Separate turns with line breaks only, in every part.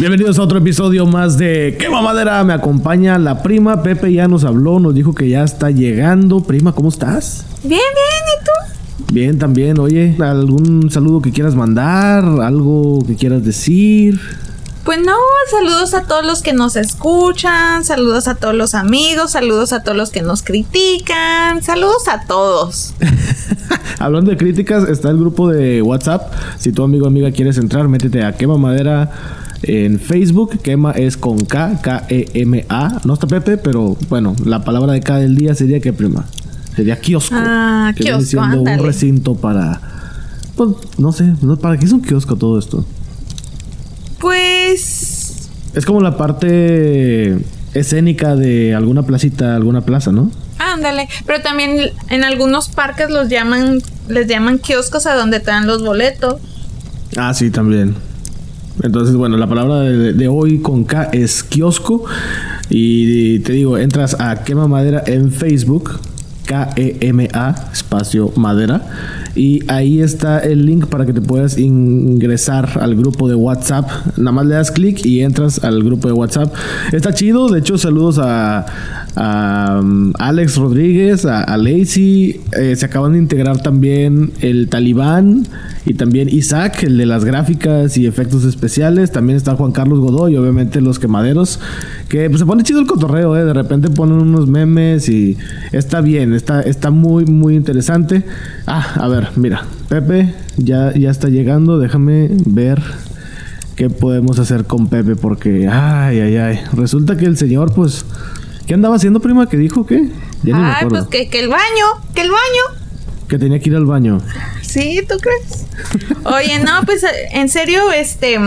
Bienvenidos a otro episodio más de ¡Qué mamadera! Me acompaña la prima. Pepe ya nos habló, nos dijo que ya está llegando. Prima, ¿cómo estás?
Bien, bien, ¿y tú?
Bien, también. Oye, ¿algún saludo que quieras mandar? ¿Algo que quieras decir?
Pues no, saludos a todos los que nos escuchan, saludos a todos los amigos, saludos a todos los que nos critican, saludos a todos.
Hablando de críticas, está el grupo de WhatsApp. Si tu amigo o amiga quieres entrar, métete a Quema Madera en Facebook. Quema es con K, K-E-M-A. No está Pepe, pero bueno, la palabra de cada del día sería que prima. Sería kiosco.
Ah,
que
kiosco,
siendo un recinto para. Pues no sé, no- ¿para qué es un kiosco todo esto?
Pues
Es como la parte escénica de alguna placita, alguna plaza, ¿no?
ándale, pero también en algunos parques los llaman, les llaman kioscos a donde te dan los boletos.
Ah, sí, también. Entonces, bueno, la palabra de, hoy con K es kiosco. Y te digo, entras a Quema Madera en Facebook, K-E-M-A, espacio madera. Y ahí está el link para que te puedas ingresar al grupo de WhatsApp. Nada más le das clic y entras al grupo de WhatsApp. Está chido, de hecho, saludos a, um, Alex Rodríguez, a, a Lacey. Eh, se acaban de integrar también el Talibán y también Isaac, el de las gráficas y efectos especiales. También está Juan Carlos Godoy, obviamente los quemaderos. Que pues, se pone chido el cotorreo, ¿eh? De repente ponen unos memes y está bien, está, está muy, muy interesante. Ah, a ver, mira, Pepe ya, ya está llegando. Déjame ver qué podemos hacer con Pepe porque, ay, ay, ay. Resulta que el señor, pues, ¿qué andaba haciendo, prima? ¿Qué dijo? ¿Qué? Ya ni me
Ay,
acuerdo.
pues que, que el baño, que el baño.
Que tenía que ir al baño.
Sí, ¿tú crees? Oye, no, pues en serio, este,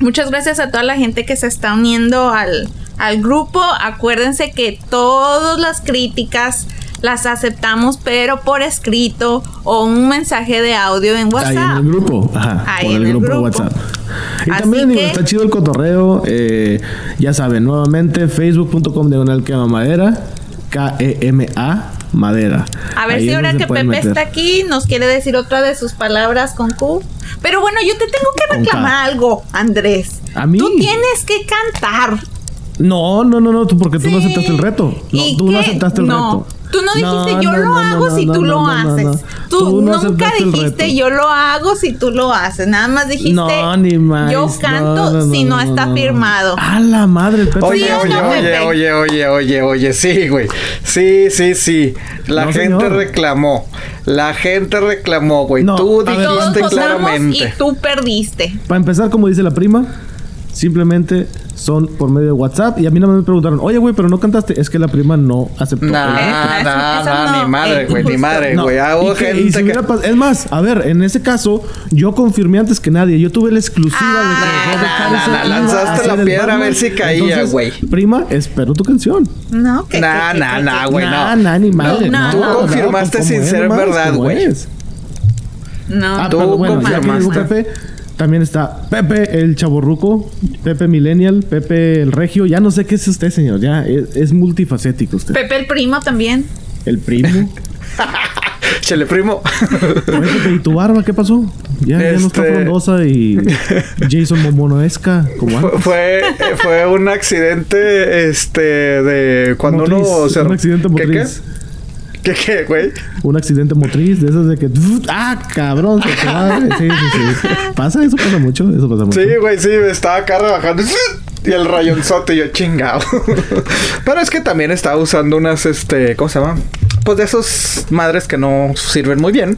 muchas gracias a toda la gente que se está uniendo al, al grupo. Acuérdense que todas las críticas las aceptamos, pero por escrito o un mensaje de audio en
Ahí
WhatsApp.
en el grupo, ajá,
Ahí
por
en
el, grupo,
grupo.
WhatsApp. Y
Así
también digo,
que-
está chido el cotorreo. eh, ya saben, nuevamente facebook.com diagonal quema madera, K-E-M-A madera.
A ver
Ahí
si ahora que Pepe
meter.
está aquí nos quiere decir otra de sus palabras con Q. Pero bueno, yo te tengo que reclamar algo, Andrés.
¿A mí?
Tú tienes que cantar.
No, no, no, no, tú porque tú no aceptaste el reto. No,
¿Y
tú no aceptaste el
No.
reto.
Tú no dijiste
No,
yo
no,
lo
no,
hago si tú lo haces. Tú, nunca dijiste yo lo hago si tú lo haces. Nada más dijiste
No, ni más.
yo canto si no, está firmado.
A la madre, Pepe.
Oye,
¿Sí
oye,
no,
oye,
Pepe?
oye, oye, oye, oye, sí, güey. Sí, sí, sí. La
No,
gente
señor.
reclamó. La gente reclamó, güey.
No,
Tú dijiste claramente.
y tú perdiste.
Para empezar, como dice la prima, simplemente son por medio de WhatsApp. Y a mí nada más me preguntaron, oye, güey, pero no cantaste. Es que la prima no aceptó.
Nah,
eso-
nah, nah,
no
ni madre, güey, ni madre,
No,
güey.
Y
gente
si
que.
Es más, a ver, en ese caso, yo confirmé antes que nadie. Yo tuve la exclusiva de que
Ah,
iba
lanzaste la piedra a ver si caía, güey.
Prima, espero tu canción.
No, que
Nah,
que-
nah,
que-
nah,
que-
güey,
Nah,
no.
nah, ni madre.
No,
Tú
no, no,
confirmaste
¿cómo
sin ser verdad,
¿Cómo
güey.
No,
Ah,
Tú confirmaste.
También está Pepe el chaborruco, Pepe Millennial, Pepe el regio. Ya no sé qué es usted, señor. Ya es, es multifacético usted.
Pepe el primo también.
El primo.
Chele primo.
¿y tu barba qué pasó? Ya, ya no está
Este-
frondosa y Jason Momonoesca como
Fue-
antes.
fue, fue un accidente, este, de cuando
Motriz,
uno se...
un accidente
¿Qué,
motriz.
¿Qué, qué, qué, güey?
Un accidente motriz de esas de que ah, cabrón, se. Sí, sí, sí. Pasa, eso pasa mucho, eso pasa mucho.
Sí, güey, sí, estaba acá rebajando. Y el rayonzote, y yo chingado. Pero es que también estaba usando unas, este, ¿cómo se llama? Pues de esos madres que no sirven muy bien.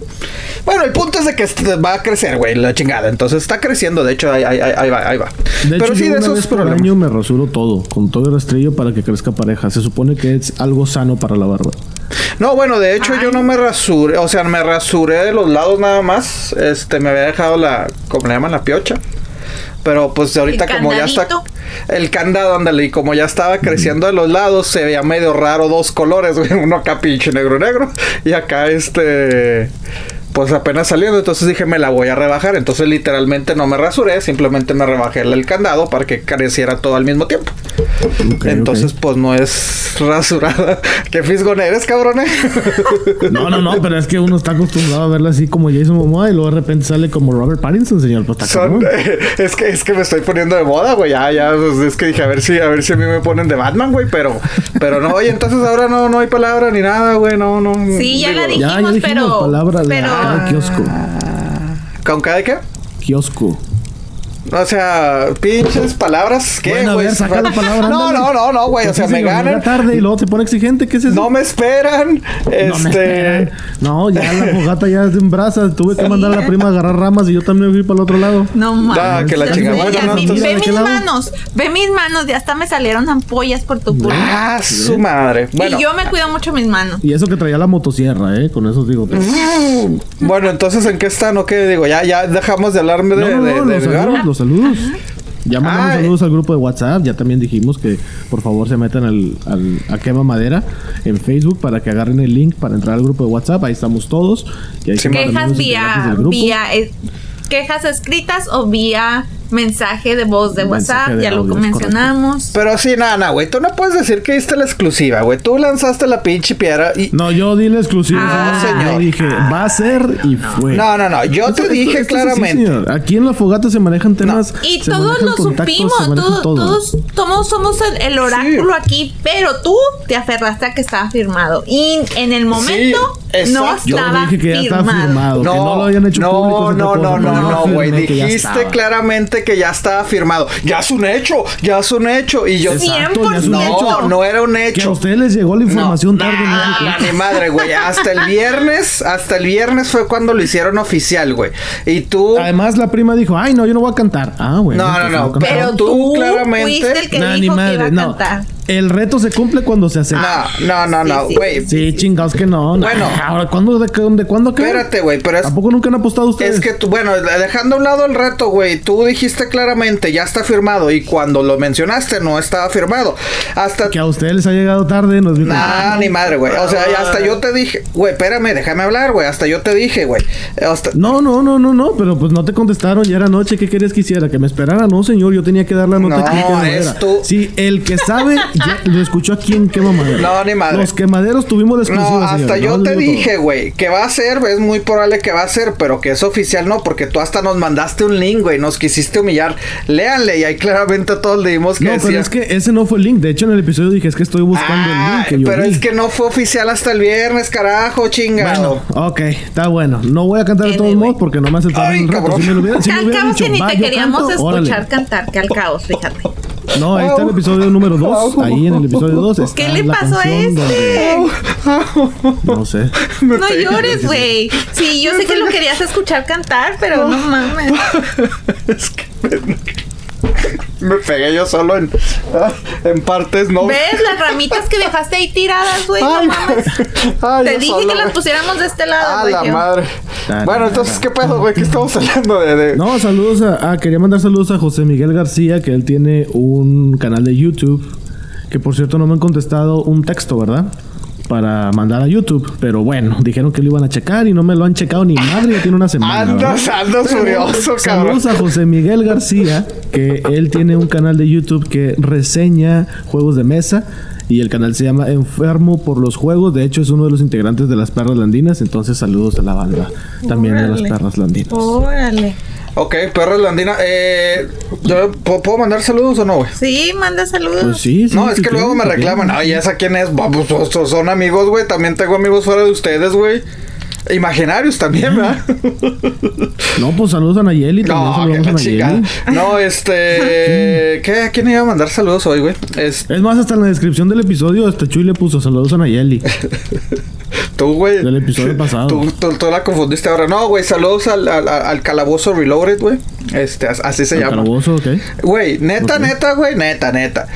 Bueno, el punto es de que este va a crecer, güey, la chingada. Entonces está creciendo, de hecho, ahí, ahí, ahí- va, ahí va.
De
Pero
hecho,
sí,
yo
de
una
esos
vez por año me rasuro todo, con todo el rastrillo para que crezca pareja. Se supone que es algo sano para la barba.
No, bueno, de hecho yo no me rasuré, o sea, me rasuré de los lados nada más. Este, me había dejado la, ¿cómo le llaman? La piocha. Pero pues ahorita
El
como ya está el candado, ándale, y como ya estaba creciendo de los lados, se veía medio raro dos colores, güey, uno acá pinche negro negro y acá este pues apenas saliendo, entonces dije, me la voy a rebajar. Entonces literalmente no me rasuré, simplemente me rebajé el candado para que careciera todo al mismo tiempo. Entonces, pues no es rasurada. ¿Qué fisgón eres, cabrón?
No, no, no, pero es que uno está acostumbrado a verla así como Jason Momoa y luego de repente sale como Robert Pattinson, señor. Pues
Son- es que es que me estoy poniendo de moda, güey. Ya, ya, pues, es que dije, a ver si, a ver si a mí me ponen de Batman, güey, pero, pero no, oye, entonces ahora no, no hay palabra ni nada, güey, no, no.
Sí, ya la.
Ya, ya
dijimos,
palabra
pero-
cada kiosco.
¿Con cada qué?
Kiosco.
O sea, pinches palabras, ¿qué,
Bueno, a
güey?
ver, saca la palabra,
No, no, no, no, güey, o
Pues
sea,
sí,
me ganan.
tarde y luego se pone exigente. ¿Qué es eso?
No me esperan.
No me
este.
esperan. No, ya la fogata ya es en brasa. Tuve que mandar a la prima a agarrar ramas y yo también fui para el otro lado.
No mames.
Ah, que la
Ve,
chingada.
ve,
Bueno, no,
ve
entonces-
¿de
mis manos. Ve mis manos. Ya hasta me salieron ampollas por tu culpa.
Ah, su madre. Bueno,
Y yo me cuido mucho mis manos.
Y eso que traía la motosierra, ¿eh? Con eso digo. todo.
bueno, entonces, ¿en qué están o qué? Digo, ya, ya dejamos de hablarme de,
No, no,
de,
no,
de
los saludos, saludos. Ya mandamos
Ay.
saludos al grupo de WhatsApp. Ya también dijimos que por favor se metan al, al- a Quema Madera en Facebook para que agarren el link para entrar al grupo de WhatsApp. Ahí estamos todos. Y ahí
Quejas vía, vía, eh, quejas escritas o vía mensaje de voz de WhatsApp.
de
ya lo
audio, es
mencionamos.
Pero sí, nada, nada, güey. Tú no puedes decir que diste la exclusiva, güey. Tú lanzaste la pinche piedra y.
No, yo di la exclusiva.
Ah,
señor.
señor.
Yo dije, va a ser y fue.
No, no, no. Yo te
Esto-
dije
esto- esto
claramente.
señor. Aquí en la fogata se manejan temas.
Y
se
todos lo supimos, todo-
todo.
todos, todos somos el, el oráculo aquí, pero tú te aferraste a que estaba firmado. Y en el momento no
exacto.
Estaba
dije que ya
firmado.
estaba firmado. que no lo habían hecho
no,
público.
no, no, no,
yo
no, güey. Dijiste
estaba.
Que ya estaba firmado. Ya es un hecho, ya es un hecho. Y yo.
Exacto, ya es un
No,
hecho.
no era un
Que a
hecho.
ustedes les llegó la información
No,
tarde.
ni madre, güey. Hasta el viernes, hasta el viernes fue cuando lo hicieron oficial, güey. Y tú.
Además, la prima dijo, ay, no, yo no voy a cantar. Ah, bueno.
No, no,
pues
no.
Pero
Tú
tú,
claramente-
fuiste el que
Nah, ni
que iba
madre,
a
no.
cantar.
El reto se cumple cuando se hace.
No, no, no, no,
Sí, sí,
güey.
Sí, chingados que no. no.
Bueno.
Ahora, ¿cuándo, de, de cuándo acá?
Espérate, güey, pero es,
¿A poco nunca han apostado ustedes?
es que tú, bueno, dejando a un lado el reto, güey, tú dijiste claramente, ya está firmado. Y cuando lo mencionaste, no estaba firmado. Hasta
Que a ustedes les ha llegado tarde, no es mi
Nah, ni madre, güey. O sea, hasta yo te dije, güey, espérame, déjame hablar, güey. Hasta yo te dije, güey. Hasta-
No, no, no, no, no, pero pues no te contestaron, ya era noche, ¿qué querías que hiciera? Que me esperara, no, señor, yo tenía que dar la nota
No,
Quema
es tú.
Sí, el que sabe, lo escuchó aquí en Quema Madera.
No, ni madre.
Los quemaderos tuvimos la exclusiva,
No, hasta
señor,
yo
no
te dije, güey, que va a ser, es muy probable que va a ser, pero que es oficial no, porque tú hasta nos mandaste un link, güey, nos quisiste humillar. Léanle y ahí claramente todos leímos que
No,
decía.
pero es que ese no fue el link. De hecho, en el episodio dije, es que estoy buscando el
Ah,
link que yo
pero
vi.
es que no fue oficial hasta el viernes, carajo, chingado.
Bueno, ok, está bueno. No voy a cantar de todos modos porque no me aceptaron reto.
cabrón.
Si me lo hubieran, si me
cabo
dicho,
que ni
"Va,
te queríamos
canto",
escuchar
órale.
cantar, que al caos, fíjate.
No, ahí está el episodio número 2. Ahí en el episodio 2 está
¿Qué le pasó a este?
donde- No sé.
Me
No
pegué.
llores, güey. Sí, yo sé que lo querías escuchar cantar, pero no mames.
Es que me, pegué yo solo en, en partes, ¿no?
¿Ves las ramitas que dejaste ahí tiradas, güey? No mames.
ay,
Te dije
solo,
que las pusiéramos de este lado,
Ah, la
yo.
madre.
Tarara.
Bueno, entonces, ¿qué pedo, güey? ¿Qué estamos hablando de...? de-
No, saludos a, ah, quería mandar saludos a José Miguel García, que él tiene un canal de YouTube, que por cierto no me han contestado un texto, ¿verdad? Para mandar a YouTube, pero bueno, dijeron que lo iban a checar y no me lo han checado ni madre, ya tiene una semana.
Andas, andas furioso, cabrón.
Saludos a José Miguel García, que él tiene un canal de YouTube que reseña juegos de mesa. Y el canal se llama Enfermo por los Juegos. De hecho, es uno de los integrantes de las Perras Landinas. Entonces, saludos a la banda también de las. Perras Landinas.
Órale.
Ok, perra landina. Eh, ¿yo ¿puedo, puedo mandar saludos o no, güey?
Sí, manda saludos.
Pues sí, sí.
no, es que luego me reclaman. Ay, ¿esa quién es? Bah, pues, pues, son amigos, güey. También tengo amigos fuera de ustedes, güey. Imaginarios también, ¿verdad?
No, pues saludos a Nayeli. También
no, que
a. Nayeli.
No, este. ¿qué? ¿A quién iba a mandar saludos hoy, güey? Es
Es más, hasta en la descripción del episodio, este Chuy le puso saludos a Nayeli.
tú, güey.
Del episodio pasado.
Tú, tú- tú la confundiste ahora. No, güey, saludos al, al, al calabozo Reloaded, güey. Este, as- así se
El
llama.
calabozo, ok.
Güey, neta, neta, güey, neta, neta.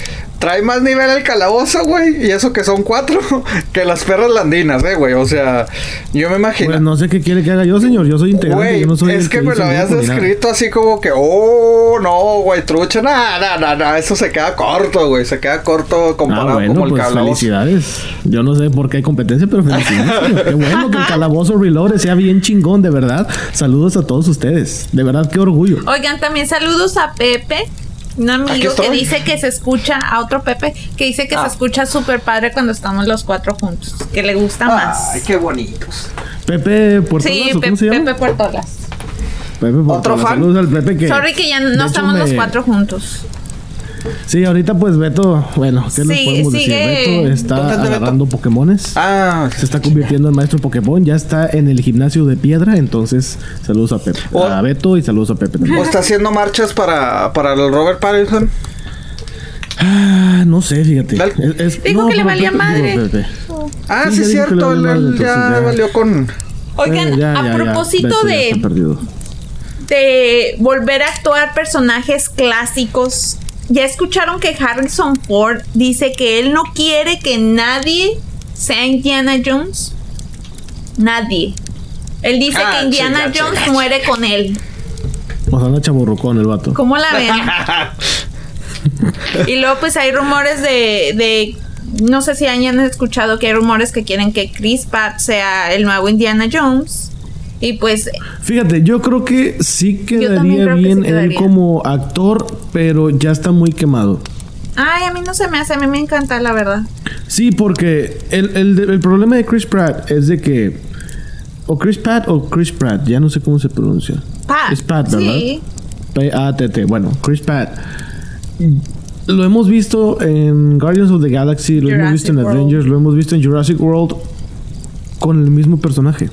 Trae más nivel el calabozo, güey. Y eso que son cuatro, que las perras landinas, eh, güey. O sea, yo me imagino.
Pues no sé qué quiere que haga yo, señor. Yo soy integrante,
Güey,
yo no soy
es que me lo habías descrito así como que, oh, no, güey, trucha, nada, nada, nada, eso se queda corto, güey, se queda corto comparado
Ah, bueno,
como el
pues
calabozo.
felicidades. Yo no sé por qué hay competencia, pero felicidades. qué bueno que el calabozo Reloaded sea bien chingón, de verdad. Saludos a todos ustedes. De verdad, qué orgullo.
Oigan, también saludos a Pepe. Un amigo que dice que se escucha, a otro Pepe, que dice que
Ah.
se escucha súper padre cuando estamos los cuatro juntos, que le gusta más.
Ay, qué bonitos.
Pepe Puerto
Sí,
Lazo,
Pe-
¿cómo se llama?
Pepe Puertolas.
Pepe Puerto
¿Otro fan?
Saludos al Pepe que.
Sorry que ya no
hecho,
estamos los cuatro juntos.
Sí, ahorita pues Beto, bueno, ¿qué les
Sí,
podemos
sigue-
decir? Beto está agarrando Pokémones.
Ah,
Se está convirtiendo en maestro Pokémon, ya está en el gimnasio de piedra, entonces saludos a Pepe,
Oh.
a Beto y saludos a Pepe también.
¿o está haciendo marchas para, para el Robert Pattinson?
Ah, no sé, fíjate.
Dale.
Es- es-
Dijo que le valía
Pepe-
madre.
digo, Pepe.
Ah,
Sí,
sí, es cierto, él, ya,
ya.
valió con...
Oigan,
Eh, ya,
a
ya,
propósito
Beto
de, de volver a actuar personajes clásicos, ¿ya escucharon que Harrison Ford dice que él no quiere que nadie sea Indiana Jones? Nadie. Él dice
Ah,
que Indiana
chinga,
Jones muere con él.
O sea, anda chaborrucón el vato.
¿Cómo la ven? y luego pues hay rumores de, de no sé si hayan escuchado que hay rumores que quieren que Chris Pratt sea el nuevo Indiana Jones. Y pues
Fíjate, yo creo que sí quedaría
creo que sí
bien él como actor, pero ya está muy quemado.
Ay, a mí no se me hace, a mí me encanta, la verdad.
Sí, porque el, el- el problema de Chris Pratt es de que. O Chris Pratt o Chris Pratt, ya no sé cómo se pronuncia.
Pat.
Es Pratt, ¿verdad?
Sí.
P-A-T-T. Bueno, Chris Pratt. Lo hemos visto en Guardians of the Galaxy, lo hemos visto en
World.
Avengers, lo hemos visto en Jurassic World con el mismo personaje.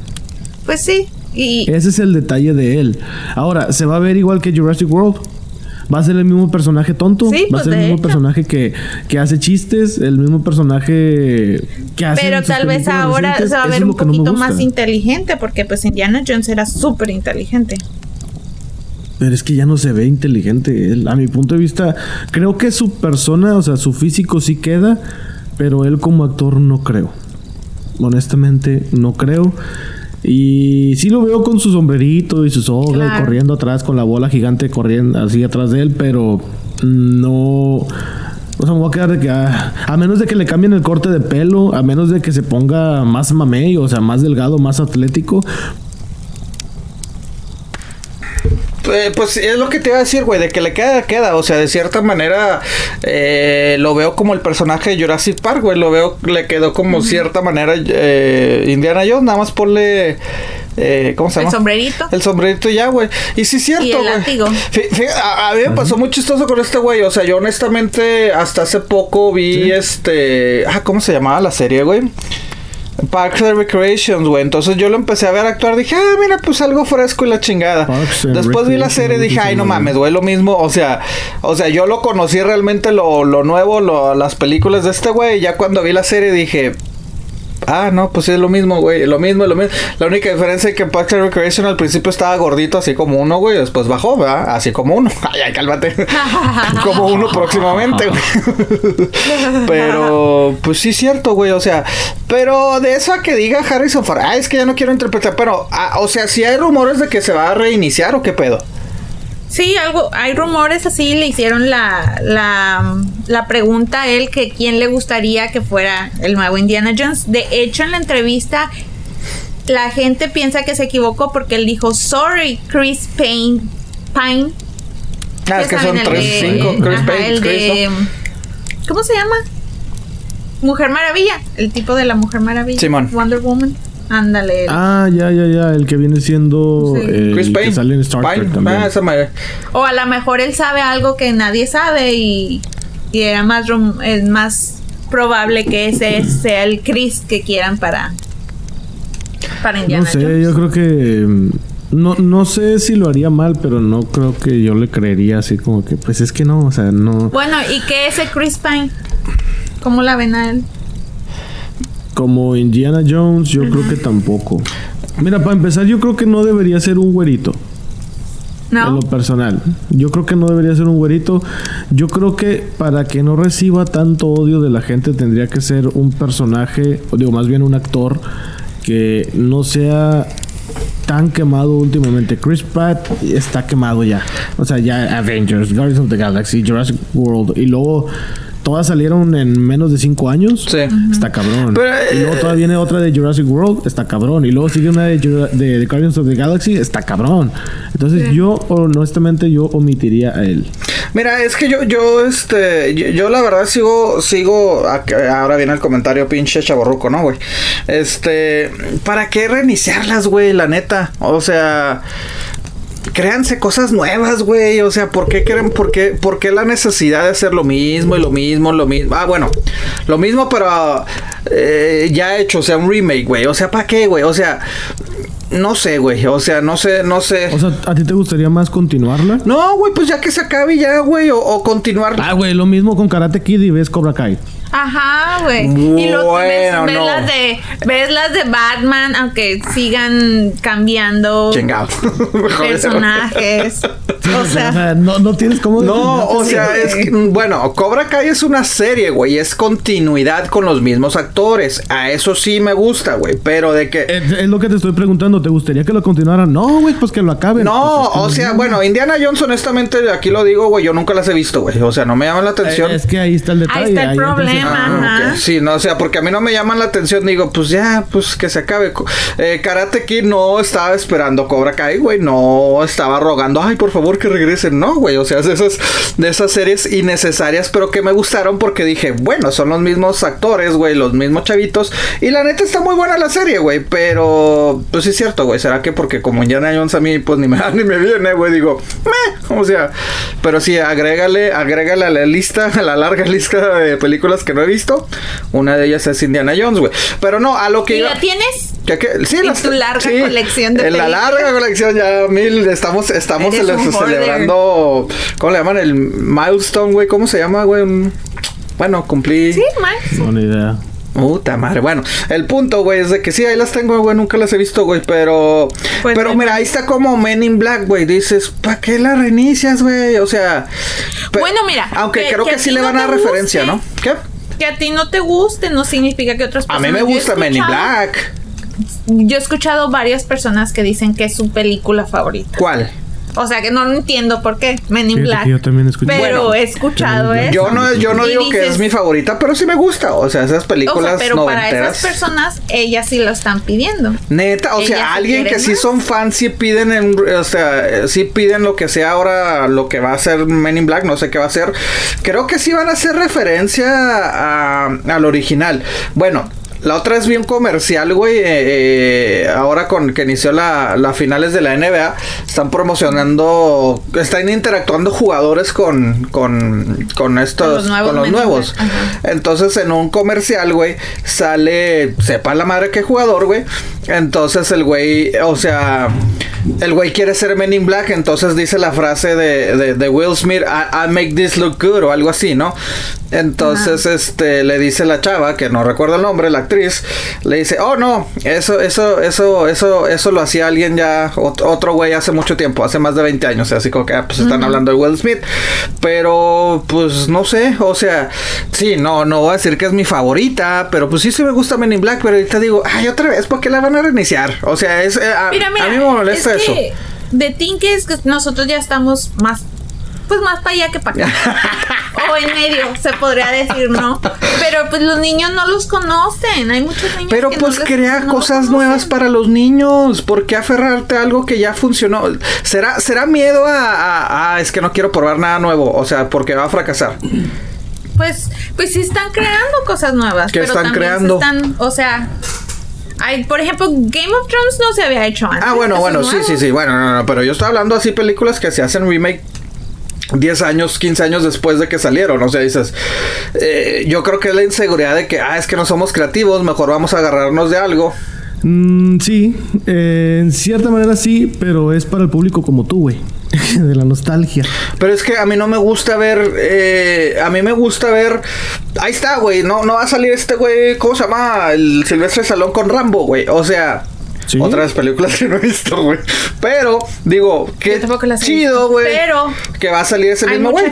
Pues sí. Y
Ese es el detalle de él. Ahora, ¿se va a ver igual que Jurassic World? ¿Va a ser el mismo personaje tonto?
Sí,
¿Va
pues,
a ser el mismo
hecho.
personaje que, que hace chistes? ¿El mismo personaje que hace
pero tal vez ahora se va a ver un
no
poquito más inteligente porque pues Indiana Jones era súper inteligente.
Pero es que ya no se ve inteligente él. A mi punto de vista, creo que su persona, o sea, su físico sí queda, pero él como actor no creo. Honestamente, no creo. Y sí lo veo con su sombrerito y su soga
Claro.
corriendo atrás con la bola gigante corriendo así atrás de él, pero no. O sea, me voy a quedar de que. ah, a menos de que le cambien el corte de pelo, a menos de que se ponga más mamey, o sea, más delgado, más atlético,
Eh, pues es lo que te iba a decir, güey, de que le queda, queda. O sea, de cierta manera eh, lo veo como el personaje de Jurassic Park, güey. Lo veo, le quedó como cierta manera eh, Indiana Jones. Nada más ponle. Eh, ¿Cómo se
El
llama?
sombrerito.
El sombrerito y ya, güey. Y sí es cierto,
Y el
güey.
látigo.
A, a mí me pasó muy chistoso con este güey. O sea, yo honestamente hasta hace poco vi este... Ah, ¿cómo se llamaba la serie, güey? Parks and Recreations, güey. Entonces yo lo empecé a ver actuar. Dije, ah, mira, pues algo fresco y la chingada. Después vi la serie y dije, ay, no mames, güey, lo mismo. O sea, o sea, yo lo conocí realmente lo, lo nuevo, lo- las películas de este güey. y Ya cuando vi la serie dije, Ah, no, pues sí, es lo mismo, güey. Lo mismo, lo mismo. La única diferencia es que en Parks and Recreation al principio estaba gordito, así como uno, güey. Después bajó, ¿verdad? Así como uno. Ay, ay, cálmate. como uno próximamente, güey. pero, pues sí, es cierto, güey. O sea, pero de eso a que diga Harrison Ford, ah, es que ya no quiero interpretar. Pero, ah, o sea, si hay rumores de que se va a reiniciar o qué pedo.
Sí, algo, hay rumores así, le hicieron la, la, la pregunta a él que quién le gustaría que fuera el nuevo Indiana Jones. De hecho, en la entrevista, la gente piensa que se equivocó porque él dijo, sorry, Chris Payne. Pine.
Ah, es que son tres, cinco. Chris
ajá,
Payne,
el
Chris,
de- ¿Cómo se llama? Mujer Maravilla, el tipo de la Mujer Maravilla.
Simón.
Wonder Woman. Ándale.
Ah, ya, ya, ya. El que viene siendo.
Sí.
Chris
el
Payne.
Que sale en Star Trek
Pine.
también.
Ah, esa madre.
O a lo mejor él sabe algo que nadie sabe y, y era más rum- es más probable que ese sea el Chris que quieran para para Indiana
no sé,
Jones.
yo creo que. mm, No, no sé si lo haría mal, pero no creo que yo le creería así como que, pues es que no, o sea, no.
Bueno, ¿y qué ese Chris Pine? ¿Cómo la ven a él?
Como Indiana Jones, yo creo que tampoco. Mira, para empezar, yo creo que no debería ser un güerito.
No.
En lo personal. Yo creo que no debería ser un güerito. Yo creo que para que no reciba tanto odio de la gente tendría que ser un personaje, o digo más bien un actor que no sea tan quemado últimamente. Chris Pratt está quemado ya. O sea, ya Avengers, Guardians of the Galaxy, Jurassic World y luego todas salieron en menos de 5 años.
Sí.
Está cabrón.
Pero,
y luego
eh,
todavía viene otra de Jurassic World, está cabrón. Y luego sigue una de, Jura- de- de Guardians of the Galaxy, está cabrón. Entonces yo, honestamente, yo omitiría a él.
Mira, es que yo, yo, este, yo, yo la verdad sigo, sigo, ahora viene el comentario pinche chaborruco, ¿no, güey? Este, ¿para qué reiniciarlas, güey? La neta, o sea, créanse cosas nuevas, güey, o sea, ¿por qué quieren, por qué, por qué la necesidad de hacer lo mismo y lo mismo, lo mismo? Ah, bueno, lo mismo, pero eh, ya hecho, o sea, un remake, güey, o sea, ¿para qué, güey? O sea, no sé, güey, o sea, no sé, no sé.
O sea, ¿a ti te gustaría más continuarla?
No, güey, pues ya que se acabe ya, güey, o, o continuar.
Ah, güey, lo mismo con Karate Kid y ves Cobra Kai.
Ajá, güey. y lo ves, ves
no.
las de ves las de Batman, aunque sigan cambiando
Chingado.
Personajes. o
O
sea,
sea, no, no tienes cómo...
No, o
defenderte.
sea, es que, bueno, Cobra Kai es una serie, güey, es continuidad con los mismos actores. A eso sí me gusta, güey, pero de que
Es, es lo que te estoy preguntando. ¿Te gustaría que lo continuaran? No, güey, pues que lo acaben.
no,
Pues,
o sea,
no.
bueno, Indiana Jones, honestamente, aquí lo digo, güey, yo nunca las he visto, güey. O sea, no me llaman la atención.
Eh, Es que ahí está el detalle.
Ahí está el
ese-
Ah. Sí, no, o sea, porque a mí no me llaman la atención. Digo, pues ya, pues que se acabe. Eh, Karate Kid no estaba esperando Cobra Kai, güey. No estaba rogando, ay, por favor que regresen. No, güey. O sea, es de esas, de esas series innecesarias, pero que me gustaron porque dije, bueno, son los mismos actores, güey, los mismos chavitos. Y la neta está muy buena la serie, güey. Pero, pues sí es cierto, güey. ¿Será que porque como Indiana Jones a mí, pues ni me, ni me viene, güey? Digo, meh. O sea, pero sí, agrégale, agrégale a la lista, a la larga lista de películas que no he visto. Una de ellas es Indiana Jones, güey. Pero no, a lo que
¿y
iba-
la tienes?
¿Qué, qué? Sí,
¿En
las-
tu larga colección de
En la larga colección ya mil estamos estamos celebrando ¿cómo le llaman? El milestone, güey, ¿cómo se llama, güey? Bueno, cumplí
Sí, Max.
No, ni idea.
Puta madre. Bueno, el punto, güey, es de que sí, ahí las tengo, güey, nunca las he visto, güey, pero...
Pues
pero mira, ahí está como Men in Black, güey, dices, ¿para qué la reinicias, güey? O sea...
Bueno, mira,
Aunque
que-
creo
que
que, sí le van a dar referencia,
guste.
¿no? ¿Qué?
Que a ti no te guste no significa que otras
A
personas
mí me gusta Men in Black.
Yo he escuchado varias personas que dicen que es su película favorita.
¿Cuál?
O sea que no entiendo por qué. Men in Black.
yo también escuché.
Pero
Bueno,
he escuchado eso.
Yo no, yo no digo que es mi favorita, pero sí me gusta. O sea, esas
O sea,
películas
pero para esas personas, ellas sí lo están pidiendo.
Neta, o
Ellas
sea, alguien que sí son fans, sí piden, en- o sea, sí piden lo que sea ahora, lo que va a ser Men in Black, no sé qué va a ser. Creo que sí van a hacer referencia a- al original. Bueno. La otra es bien comercial, güey. eh, eh, ahora con que inició la, la finales de la NBA, están promocionando, están interactuando jugadores con, con, con estos,
los nuevos
con los nuevos. Entonces en un comercial, güey, sale, sepa la madre qué jugador, güey. Entonces el güey, o sea, el güey quiere ser Men in Black, entonces dice la frase de, de, de Will Smith, I, I make this look good o algo así, ¿no? Entonces, este, le dice la chava, que no recuerdo el nombre, la actriz, le dice, oh no, eso, eso, eso, eso, eso lo hacía alguien ya, ot- otro güey hace mucho tiempo, hace más de 20 años, así como que, ah, pues están hablando de Will Smith, pero, pues, no sé, o sea, sí, no, no voy a decir que es mi favorita, pero pues sí, sí me gusta Men in Black, pero ahorita digo, ay, otra vez, ¿por qué la van a reiniciar? O sea, es, eh, a,
Mira, mira.
a mí me molesta
es
eso.
que de Tinke es que nosotros ya estamos más. Pues más para allá que para acá. o en medio, se podría decir, ¿no? Pero pues los niños no los conocen. Hay muchos niños
Pero
que
pues
no
crea cosas nuevas para los niños. ¿Por qué aferrarte a algo que ya funcionó? ¿Será, será miedo a, a- a- es que no quiero probar nada nuevo? O sea, porque va a fracasar.
Pues, pues sí están creando cosas nuevas.
¿Qué
pero
están
también
creando?
están, o sea, hay, por ejemplo, Game of Thrones no se había hecho antes.
Ah, bueno, bueno, sí, sí, sí. Bueno, no, no, pero yo estoy hablando así películas que se hacen remake 10 años, 15 años después de que salieron. O sea, dices, eh, yo creo que es la inseguridad de que, ah, es que no somos creativos, mejor vamos a agarrarnos de algo.
Mm, sí, eh, en cierta manera sí, pero es para el público como tú, güey. de la nostalgia.
Pero es que a mí no me gusta ver, eh, a mí me gusta ver, ahí está, güey, no, no va a salir este güey, ¿cómo se llama? El Silvestre Salón con Rambo, güey. O sea,
Sí.
Otras películas que no he visto, güey. Pero, digo, qué chido, güey.
pero
Que va a salir ese mismo güey.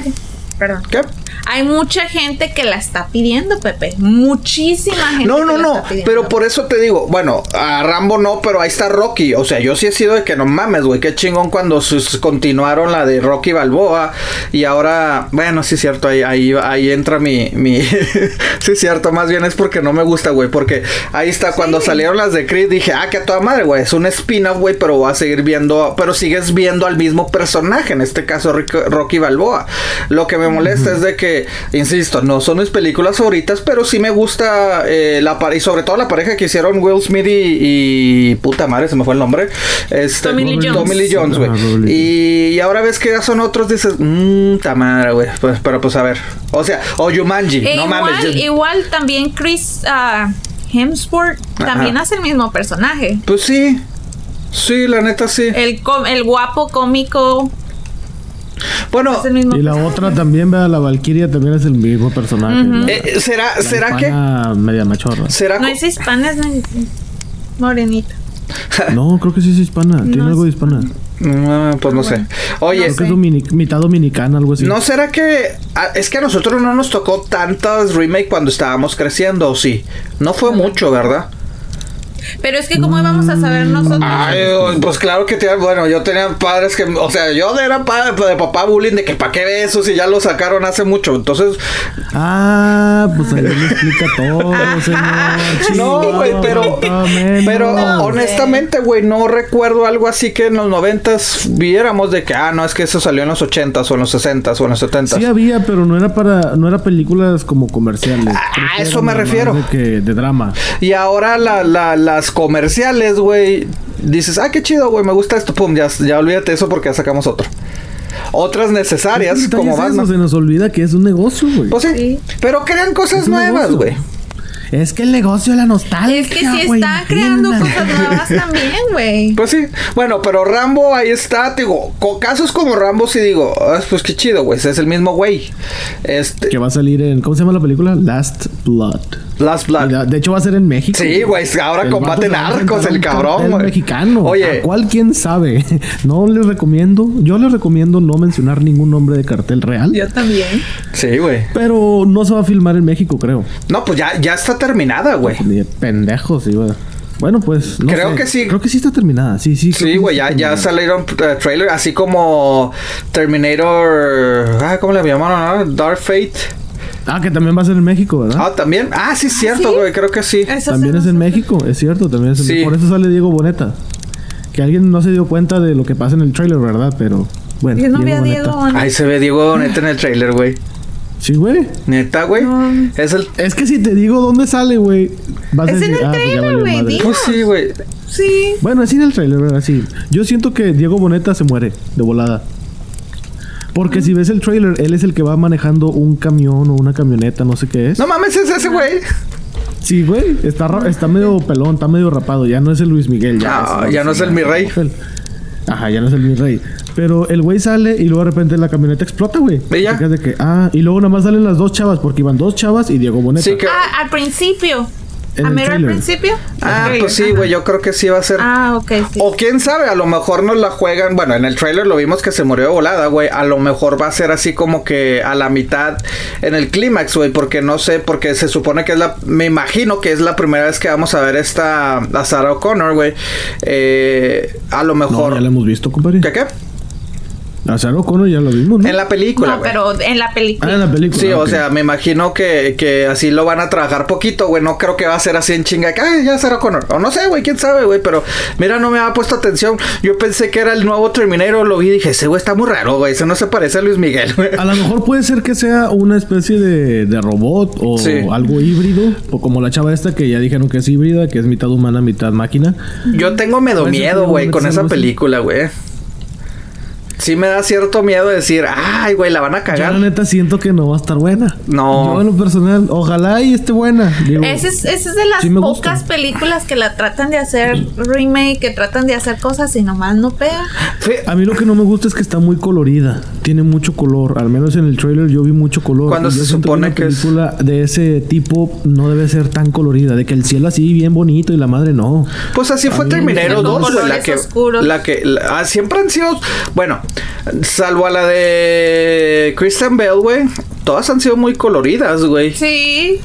Perdón.
¿Qué?
Hay mucha gente que la está pidiendo, Pepe. Muchísima gente.
No,
que
no,
la
no.
está pidiendo.
Pero por eso te digo, bueno, a Rambo no, pero ahí está Rocky. O sea, yo sí he sido de que no mames, güey. Qué chingón cuando sus- continuaron la de Rocky Balboa. Y ahora, bueno, sí es cierto, ahí, ahí, ahí entra mi. mi sí es cierto, más bien es porque no me gusta, güey. Porque ahí está, cuando salieron las de Creed, dije, ah, que a toda madre, güey. Es un spin-off, güey, pero voy a seguir viendo. Pero sigues viendo al mismo personaje, en este caso Rick- Rocky Balboa. Lo que me molesta es de que, insisto, no son mis películas favoritas, pero sí me gusta eh, la y sobre todo la pareja que hicieron Will Smith y, y- puta madre, se me fue el nombre. Este,
Tommy Lee Jones.
Tommy Lee Jones, güey.
Ah,
y, y ahora ves que ya son otros, dices, mmm, ta madre, güey. Pues, pero pues a ver. O sea, o Jumanji,
E
no
igual,
mames. yo-
igual también Chris ah, Hemsworth también
Ajá.
hace el mismo personaje.
Pues sí. Sí, la neta sí.
El, com- el guapo cómico
Bueno,
es el mismo.
Y la otra también, vea, la Valkyria también es el mismo personaje. ¿no?
eh, ¿será,
La
será que
media machorra.
será
No es hispana, es morenita.
No, creo que sí es hispana. Tiene
No
algo de hispana.
Pues no sé. Oye,
Creo que es dominic- mitad dominicana, algo así.
¿No será que ah, es que a nosotros no nos tocó tantas remake cuando estábamos creciendo, o sí? No fue mucho, ¿verdad?
Pero es que, ¿cómo íbamos a saber
Mm.
nosotros?
Ay, pues claro que tenía, bueno, yo tenía padres que, o sea, yo era padre de papá bullying de que para qué ves eso si ya lo sacaron hace mucho. Entonces,
Ah, pues ahí me explica todo, señor.
no, güey, pero, pero
No,
honestamente, güey, no recuerdo algo así que en los noventas viéramos de que, ah, no, es que eso salió en los ochentas o en los sesentas o en los setentas.
Sí había, pero no era para, no era películas como comerciales.
Ah, a eso
era
me refiero.
De, que, de drama.
Y ahora la, la- las comerciales, güey, dices, ah, qué chido, güey, me gusta esto, pum, ya, ya olvídate eso porque ya sacamos otro. Otras necesarias, como
es eso,
Batman.
se nos olvida que es un negocio, güey.
Pues sí,
Sí.
pero crean cosas nuevas, güey.
Es que el negocio de la nostalgia.
Es que sí
güey,
están creando cosas nuevas también, güey.
Pues sí, bueno, pero Rambo ahí está, te digo, con casos como Rambo sí digo, ah, pues qué chido, güey, es el mismo güey. Este,
Que va a salir en. ¿Cómo se llama la película? Last Blood.
Last Blood.
De hecho, va a ser en México.
Sí, güey, ahora
El
combate narcos, el cabrón, güey.
mexicano.
Oye.
¿A cuál quién sabe? No les recomiendo. Yo les recomiendo no mencionar ningún nombre de cartel real.
Yo también.
Sí, güey.
Pero no se va a filmar en México, creo.
No, pues ya, ya está terminada, güey.
De pendejos, iba. Bueno, pues. no
Creo
sé.
que sí.
Creo que sí está terminada. Sí, sí. creo que
Sí, güey, ya, ya salieron eh, trailer, así como Terminator. Ah, ¿Cómo le llamaron? ah? Dark Fate.
Ah, que también va a ser en México, ¿verdad?
Ah, también. Ah, sí, es cierto,
¿sí?
güey, creo que sí.
Eso
también
sí
es en. México, es cierto, también es en
Sí.
Por eso sale Diego Boneta. Que alguien no se dio cuenta de lo que pasa en el trailer, ¿verdad? Pero bueno.
Yo no vi a
Boneta.
Diego. Boneta.
Ahí se ve Diego Boneta en el trailer, güey.
Sí, güey.
Neta, güey.
No.
Es el.
Es que si te digo dónde sale, güey, vas a
Es en
decir,
el
ah, pues
trailer, güey,
madre".
di-
Pues sí, güey.
Sí.
Bueno, es en el trailer, ¿verdad? Sí. Yo siento que Diego Boneta se muere de volada. Porque si ves el trailer, él es el que va manejando un camión o una camioneta, no sé qué es.
No mames, es ese, güey.
Sí, güey. Está, ra- está medio pelón, está medio rapado. Ya no es el Luis Miguel. Ya,
No, ya no es el mi rey.
Ajá, ya no es el mi rey. Pero el güey sale y luego de repente la camioneta explota, güey.
¿Y ya?
Te quedas de que, ah, y luego nada más salen las dos chavas, porque iban dos chavas y Diego Boneta.
Sí, que.
Ah, al principio. ¿A mero al principio?
Ah, pues sí, güey, yo creo que sí va a ser.
Ah, ok, sí.
O quién sabe, a lo mejor nos la juegan. Bueno, en el trailer lo vimos que se murió de volada, güey. A lo mejor va a ser así como que a la mitad en el clímax, güey. Porque no sé, porque se supone que es la. Me imagino que es la primera vez que vamos a ver esta. A Sarah O'Connor, güey. Eh, a lo
No,
mejor.
ya la hemos visto, compadre.
¿Qué qué?
A Sarah O'Connor ya lo vimos, ¿no?
En la película,
No,
güey.
pero en la película.
Ah, en la película.
Sí, o sea, me imagino que, que así lo van a trabajar poquito, güey. No creo que va a ser así en chinga. que, Ay, ya será Connor. O no sé, güey, quién sabe, güey. Pero mira, no me había puesto atención. Yo pensé que era el nuevo Terminator. Lo vi y dije, ese güey está muy raro, güey. Ese no se parece a Luis Miguel, güey.
A lo mejor puede ser que sea una especie de, de robot o
Sí.
algo híbrido. O como la chava esta que ya dijeron que es híbrida, que es mitad humana, mitad máquina.
Yo tengo medio miedo, güey, con esa película, güey. Sí me da cierto miedo decir, ay, güey, la van a
Yo
cagar.
la neta siento que no va a estar buena.
No.
Yo en lo personal, ojalá y esté buena. Digo,
Esa es, esa es de las
sí me gusta.
pocas películas que la tratan de hacer remake, que tratan de hacer cosas y nomás no pega.
A mí lo que no me gusta es que está muy colorida. Tiene mucho color. Al menos en el trailer yo vi mucho color.
Cuando
yo
se supone
una
que es-
película de ese tipo no debe ser tan colorida. De que el cielo así bien bonito y la madre no.
Pues así fue
A
gustan
2,
los
güey, la que, la que la- ah, siempre han sido, bueno, salvo a la de Christian Bell, güey, todas han sido muy coloridas, güey.
Sí.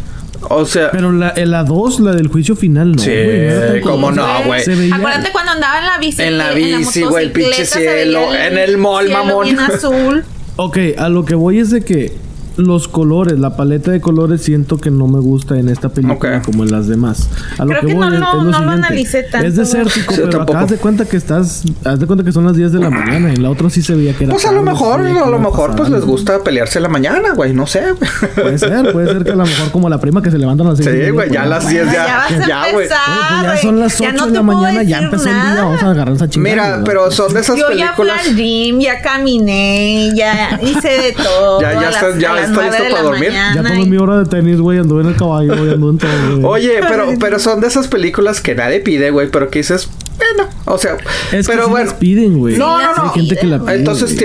O sea,
Pero la, en la 2, la del juicio final, no.
Sí,
güey, no
cómo no, güey.
Acuérdate cuando andaba en la bici.
En la bici, güey, el pinche cielo, en el mall,
cielo
mamón.
azul.
Ok, a lo que voy es de que los colores, la paleta de colores siento que no me gusta en esta película como en las demás. A lo
Creo
que,
que
voy
no
es,
lo-
es lo
no lo analicé tanto,
Es desértico, pero
tampoco.
acá haz de cuenta que estás, haz de cuenta que son las 10 de la mañana. En la otra sí se veía que era
pues a lo mejor, a lo mejor pues les gusta pelearse en la mañana, güey, no sé, güey.
Puede ser, puede ser que a lo mejor como la prima que se levantan a las seis y
Sí,
media,
güey, ya a
pues,
las
no,
10
Ya
ya, güey.
pues ya son las
Ya
8
no
de la mañana, ya empezó el día, vamos a agarrar esa chingada.
Mira, pero son de esas
Yo ya fui
películas.
al gym, ya caminé, ya hice de todo.
Ya- ya estás- ya
nueve
listo para dormir.
Ya tomé
y-
mi hora de tenis, güey, anduve en el caballo, güey, anduve en todo, güey.
Oye, pero, pero son de esas películas que nadie pide, güey, pero que dices, bueno, o sea,
Es que
pero
sí
bueno.
las piden, güey.
No,
no, no.
Hay gente que la pide.
Entonces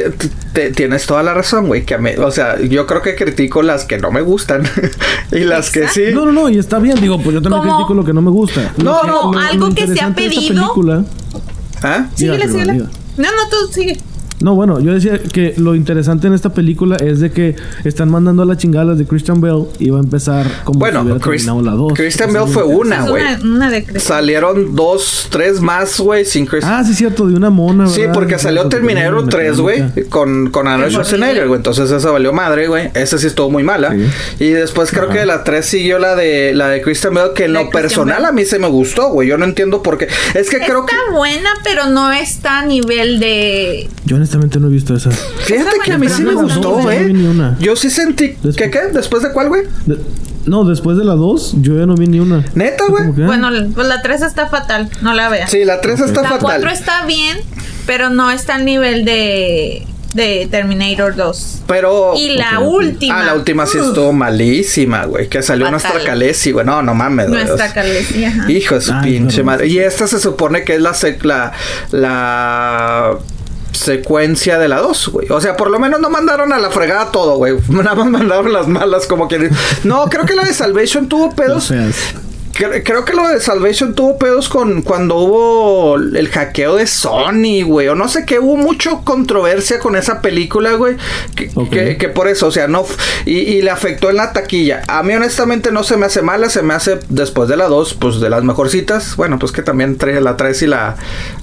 tienes toda la razón, güey, que a mí, o sea, yo creo que critico las que no me gustan y las que sí.
No, no, no, y está bien, digo, pues yo también
Como-
critico lo que no me gusta.
No, no,
algo que se ha pedido.
película-
¿Ah?
Síguele.
diga.
No, no, tú sigue.
No, bueno, yo decía que lo interesante en esta película es de que están mandando a la chingada las de Christian Bell y va a empezar como
Bueno,
si hubiera
Chris-
terminado la 2.
Christian Bell fue una, güey. Salieron dos, tres más, güey, sin Chris.
Ah, sí, cierto, de una mona,
Sí,
¿verdad?
porque
Sí,
salió
cierto,
Terminator
de
3, güey, con, con Arnold Schwarzenegger, güey. Entonces esa valió madre, güey. Esa sí estuvo muy mala.
Sí.
Y después creo
Ajá.
que la 3 siguió la de la de Christian Bell, que en lo
Christian
personal a mí se me gustó, güey. Yo no entiendo por qué. Es que creo que.
Está buena, pero no está a nivel de.
Yo honestamente no he visto esa.
Fíjate que a mí sí me gustó.
No una.
Yo sí sentí.
Después-
¿Qué qué? ¿Después de cuál, güey?
De- no, después de la 2, yo ya no vi ni una.
Neta, güey.
Bueno, pues la 3 está fatal. No la veas.
Sí, la 3 está
la
fatal.
4 está bien, pero no está al nivel de. de Terminator 2.
Pero.
Y la última.
Ah, la última sí estuvo malísima, güey. Que salió
Fatal.
nuestra Calesi, güey. No, no mames, güey.
Nuestra Calesi, ajá.
Hijo de su
Ay,
pinche madre. Y esta se supone que es la, sec- la, la secuencia de la 2, güey. O sea, por lo menos no mandaron a la fregada todo, güey. Nada más mandaron las malas como que... No, creo que la de Salvation tuvo pedos. Cre- Creo que lo de Salvation tuvo pedos con cuando hubo el hackeo de Sony, güey. O no sé qué, hubo mucho controversia con esa película, güey. Que,
Ok.
que- que por eso, o sea, no. Y, y le afectó en la taquilla. A mí, honestamente, no se me hace mala. Se me hace después de la 2, pues de las mejorcitas. Bueno, pues que también trae la 3 y la.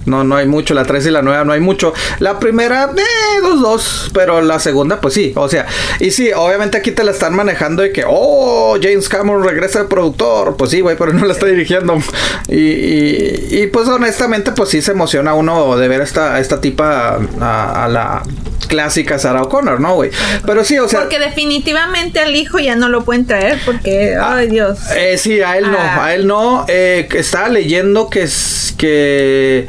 No, no hay mucho. La 3 y la 9 no hay mucho. La primera, eh, dos, dos. Pero la segunda, pues sí. O sea, y sí, obviamente aquí te la están manejando de que, oh, James Cameron regresa de productor. Pues sí, güey, pero no la está dirigiendo. Y, pues honestamente, pues sí se emociona uno de ver esta, esta tipa a, a la clásica Sarah O'Connor, ¿no, güey? Pero sí, o sea.
Porque definitivamente al hijo ya no lo pueden traer porque, ay Dios.
Eh, sí, a él no,
Ah.
a él no. Eh, estaba leyendo que es que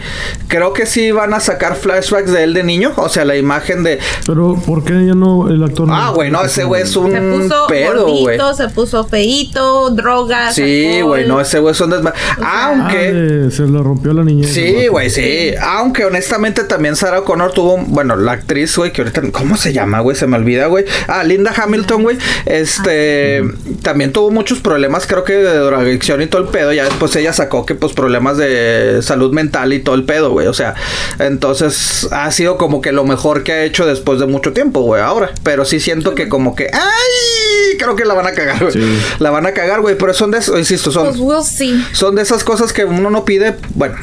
creo que sí van a sacar flashbacks de él de niño, o sea, la imagen de
Pero, ¿por qué ya no el actor?
ah, güey, no, ese güey es un
Se puso
pedo, güey.
se puso feito, drogas.
Sí, güey, no, ese güey es un desma-
Ah,
Aunque
de- se lo rompió la niñez.
Sí, güey, sí. Aunque honestamente también Sarah Connor tuvo, bueno, la actriz, güey, que ahorita, ¿cómo se llama, güey? Se me olvida, güey. Ah, Linda Hamilton, güey. Este, también tuvo muchos problemas, creo que de drogadicción y todo el pedo. Ya después ella sacó que, pues, problemas de salud mental y todo el pedo, güey. O sea, entonces ha sido como que lo mejor que ha hecho después de mucho tiempo, güey, ahora. Pero sí siento que como que, ¡ay! Creo que la van a cagar, güey.
Sí.
La van a cagar, güey. Pero son de, insisto, son
Pues we'll see.
son de esas cosas que uno no pide, bueno,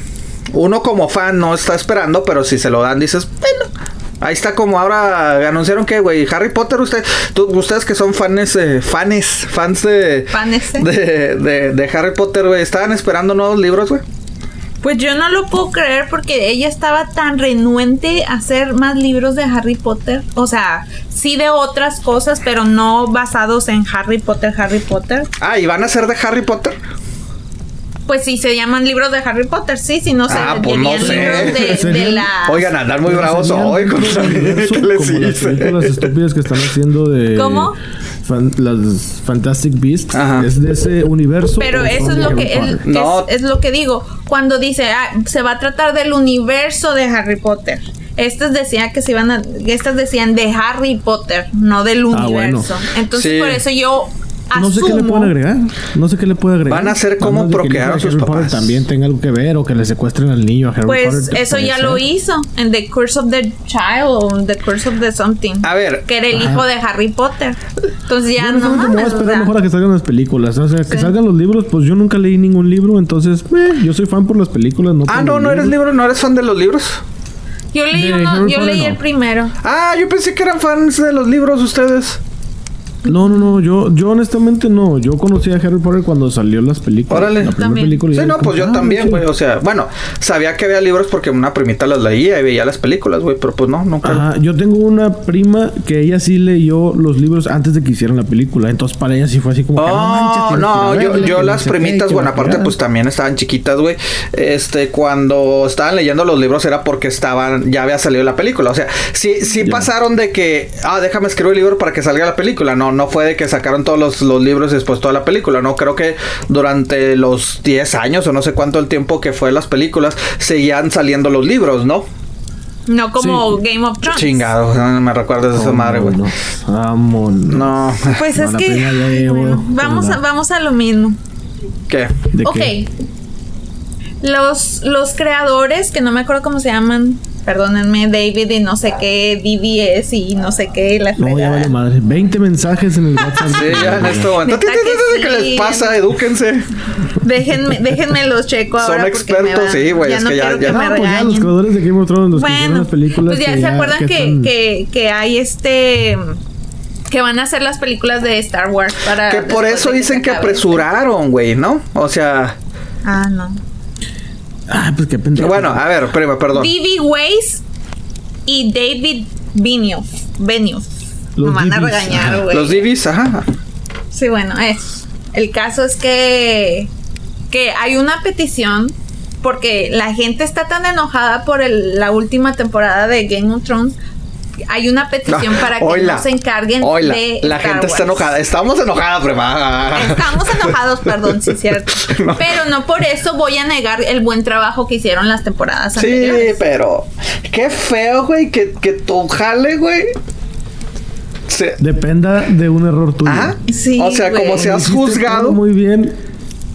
uno como fan no está esperando, pero si se lo dan dices, bueno, ahí está como ahora anunciaron que, güey, Harry Potter, usted, tú- ustedes que son fans, eh, fanes, fans de,
Fanes.
de, de, de Harry Potter, güey, estaban esperando nuevos libros, güey.
Pues yo no lo puedo creer porque ella estaba tan renuente a hacer más libros de Harry Potter. O sea, sí de otras cosas, pero no basados en Harry Potter, Harry Potter.
Ah, ¿y van a ser de Harry Potter?
Pues sí, se llaman libros de Harry Potter, sí, si no se
Ah, pues no sé.
libros de, de la...
Oigan, andan muy bravos hoy
dentro
contra
del
mí.
universo
¿Qué les
como las
hice?
películas estúpidas que están haciendo de
¿Cómo?
fan- las Fantastic Beasts
Ajá.
es de ese universo
Pero eso es lo
Harry
que
Potter?
es,
No.
es, es lo que digo. Cuando dice, ah, se va a tratar del universo de Harry Potter. Estas decían que se iban a, estas decían de Harry Potter, no del
Ah, bueno.
universo. Entonces
Sí.
por eso yo
no sé qué le
asumo-
pueden agregar no sé qué le puede agregar
Van a ser
el
procrear a sus
Harry Potter
papás.
también tenga algo que ver o que le secuestren al niño a Harry
Pues
Potter
eso ya
puede
lo
ser.
hizo en The Curse of the Child o The Curse of the Something.
A ver.
Que era el
Ajá.
hijo de Harry Potter. Entonces ya
Yo
no
me voy a
mames. o
esperar
sea,
mejor a que salgan las películas. O sea, que
Sí.
salgan los libros, pues yo nunca leí ningún libro, entonces eh, yo soy fan por las películas. No
Ah, no, no eres
libros.
libro, no eres fan de los libros.
yo leí uno, yo leí
no.
el primero.
Ah, yo pensé que eran fans de los libros ustedes.
No, no, no, yo, yo honestamente no. Yo conocí a Harry Potter cuando salió las películas.
Órale.
La primera
También.
película.
Sí, no, pues yo
ah,
también,
sí.
güey. O sea, bueno, sabía que había libros porque una primita los leía y veía las películas, güey. Pero pues no, nunca.
Ajá, yo tengo una prima que ella sí leyó los libros antes de que hicieran la película. Entonces para ella sí fue así como que no manches.
Oh, no,
que ir a
yo, yo
no
las primitas, bueno, aparte pues también estaban chiquitas, güey. Este, cuando estaban leyendo los libros era porque estaban, ya había salido la película. O sea, sí, sí
Ya.
pasaron de que, ah, déjame escribir el libro para que salga la película. No, no fue de que sacaron todos los, los libros y después toda la película. No, creo que durante los 10 años o no sé cuánto el tiempo que fue las películas, seguían saliendo los libros, ¿no?
No como
Sí.
Game of Thrones.
Chingado, no me recuerdas de esa madre, güey. No,
Pues
No,
es que
ya
bueno, vamos a, vamos a lo mismo.
¿qué?
¿De
ok.
qué?
Los, los creadores, que no me acuerdo cómo se llaman, perdónenme, David y no sé qué, DBS y no sé qué, la
No, ya vale madre. 20 mensajes en el WhatsApp.
Sí, ya en este momento.
Que
¿Qué les
sí.
pasa? Edúquense.
Déjenme, déjenme los checo
Son
ahora. me
expertos, sí, güey,
Ya
es
no
que ya- ya-
que
No,
me
pues ya los creadores de Game of Thrones, los que hicieron
Bueno,
las películas.
pues ya
que
se acuerdan que,
están-
que, que hay este que van a hacer las películas de Star Wars para
Que por eso dicen que
acabe.
apresuraron, güey, ¿no? O sea,
Ah, no.
Ah, pues qué pendejo.
bueno, a ver, prima, perdón.
D.B. Weiss y David Benioff. Benioff.
Los
Me van a
DBs,
regañar, güey.
Los divis, ajá.
Sí, bueno, es. El caso es que, que hay una petición porque la gente está tan enojada por el- la última temporada de Game of Thrones. Hay una petición
Ah,
para que
oila,
no se encarguen
oila,
de
La
Star
gente está
Wars.
enojada. Estamos enojadas, prima.
Estamos enojados, perdón, sí es cierto.
No.
Pero no por eso voy a negar el buen trabajo que hicieron las temporadas
Sí,
anteriores.
pero qué feo, güey, que, que tu jale, güey. se-
Dependa de un error tuyo.
Ajá.
Sí,
o sea,
güey.
como seas juzgado.
muy bien.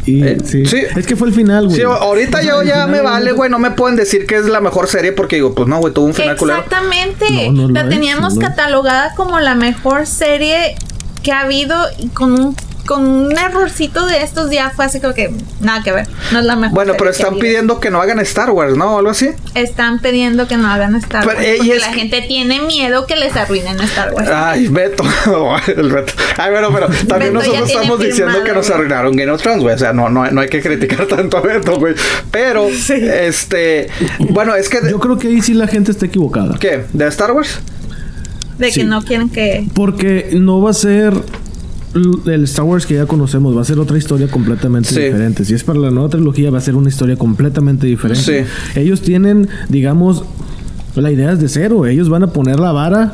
Y,
Eh,
sí.
sí.
Es que fue el final, güey.
Sí, ahorita yo ya
final
me vale, güey. No me pueden decir que es la mejor serie porque digo, pues no, güey, tuvo un final culero.
Exactamente.
No, no lo
la
es,
teníamos
no
catalogada como la mejor serie que ha habido y con un con un errorcito de estos ya fue así como que nada que ver. No es la mejor.
Bueno, pero están pidiendo que no hagan Star Wars, ¿no? O algo así.
Están pidiendo que no hagan Star
Pero,
Wars.
eh, y
porque
es
la
que-
gente tiene miedo que les arruinen Star Wars.
Ay, Beto. el Beto. Ay, bueno, pero también
Beto
nosotros estamos diciendo
firmado,
que nos arruinaron Game of Thrones, güey. O sea, no, no, no hay que criticar tanto a Beto, güey. Pero,
Sí.
este. Bueno, es que.
Yo creo que ahí sí la gente está equivocada.
¿Qué? ¿De Star Wars?
de que no quieren que.
Porque no va a ser el Star Wars que ya conocemos, va a ser otra historia completamente
Sí.
diferente. Si es para la nueva trilogía, va a ser una historia completamente diferente.
Sí.
Ellos tienen, digamos, la idea es de cero. Ellos van a poner la vara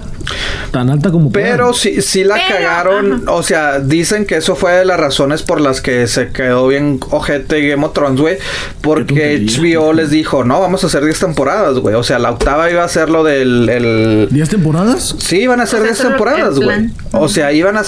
tan alta como
Pero sí, sí la
Pero,
cagaron.
ajá.
O sea, dicen que eso fue de las razones por las que se quedó bien ojete Game of Thrones, güey. Porque. HBO les dijo, no, vamos a hacer 10 temporadas, güey. O sea, la octava iba a ser lo del. El,
¿Diez temporadas?
Sí, iban a ser
O sea,
10
eso es lo-
temporadas, güey. O sea, iban a,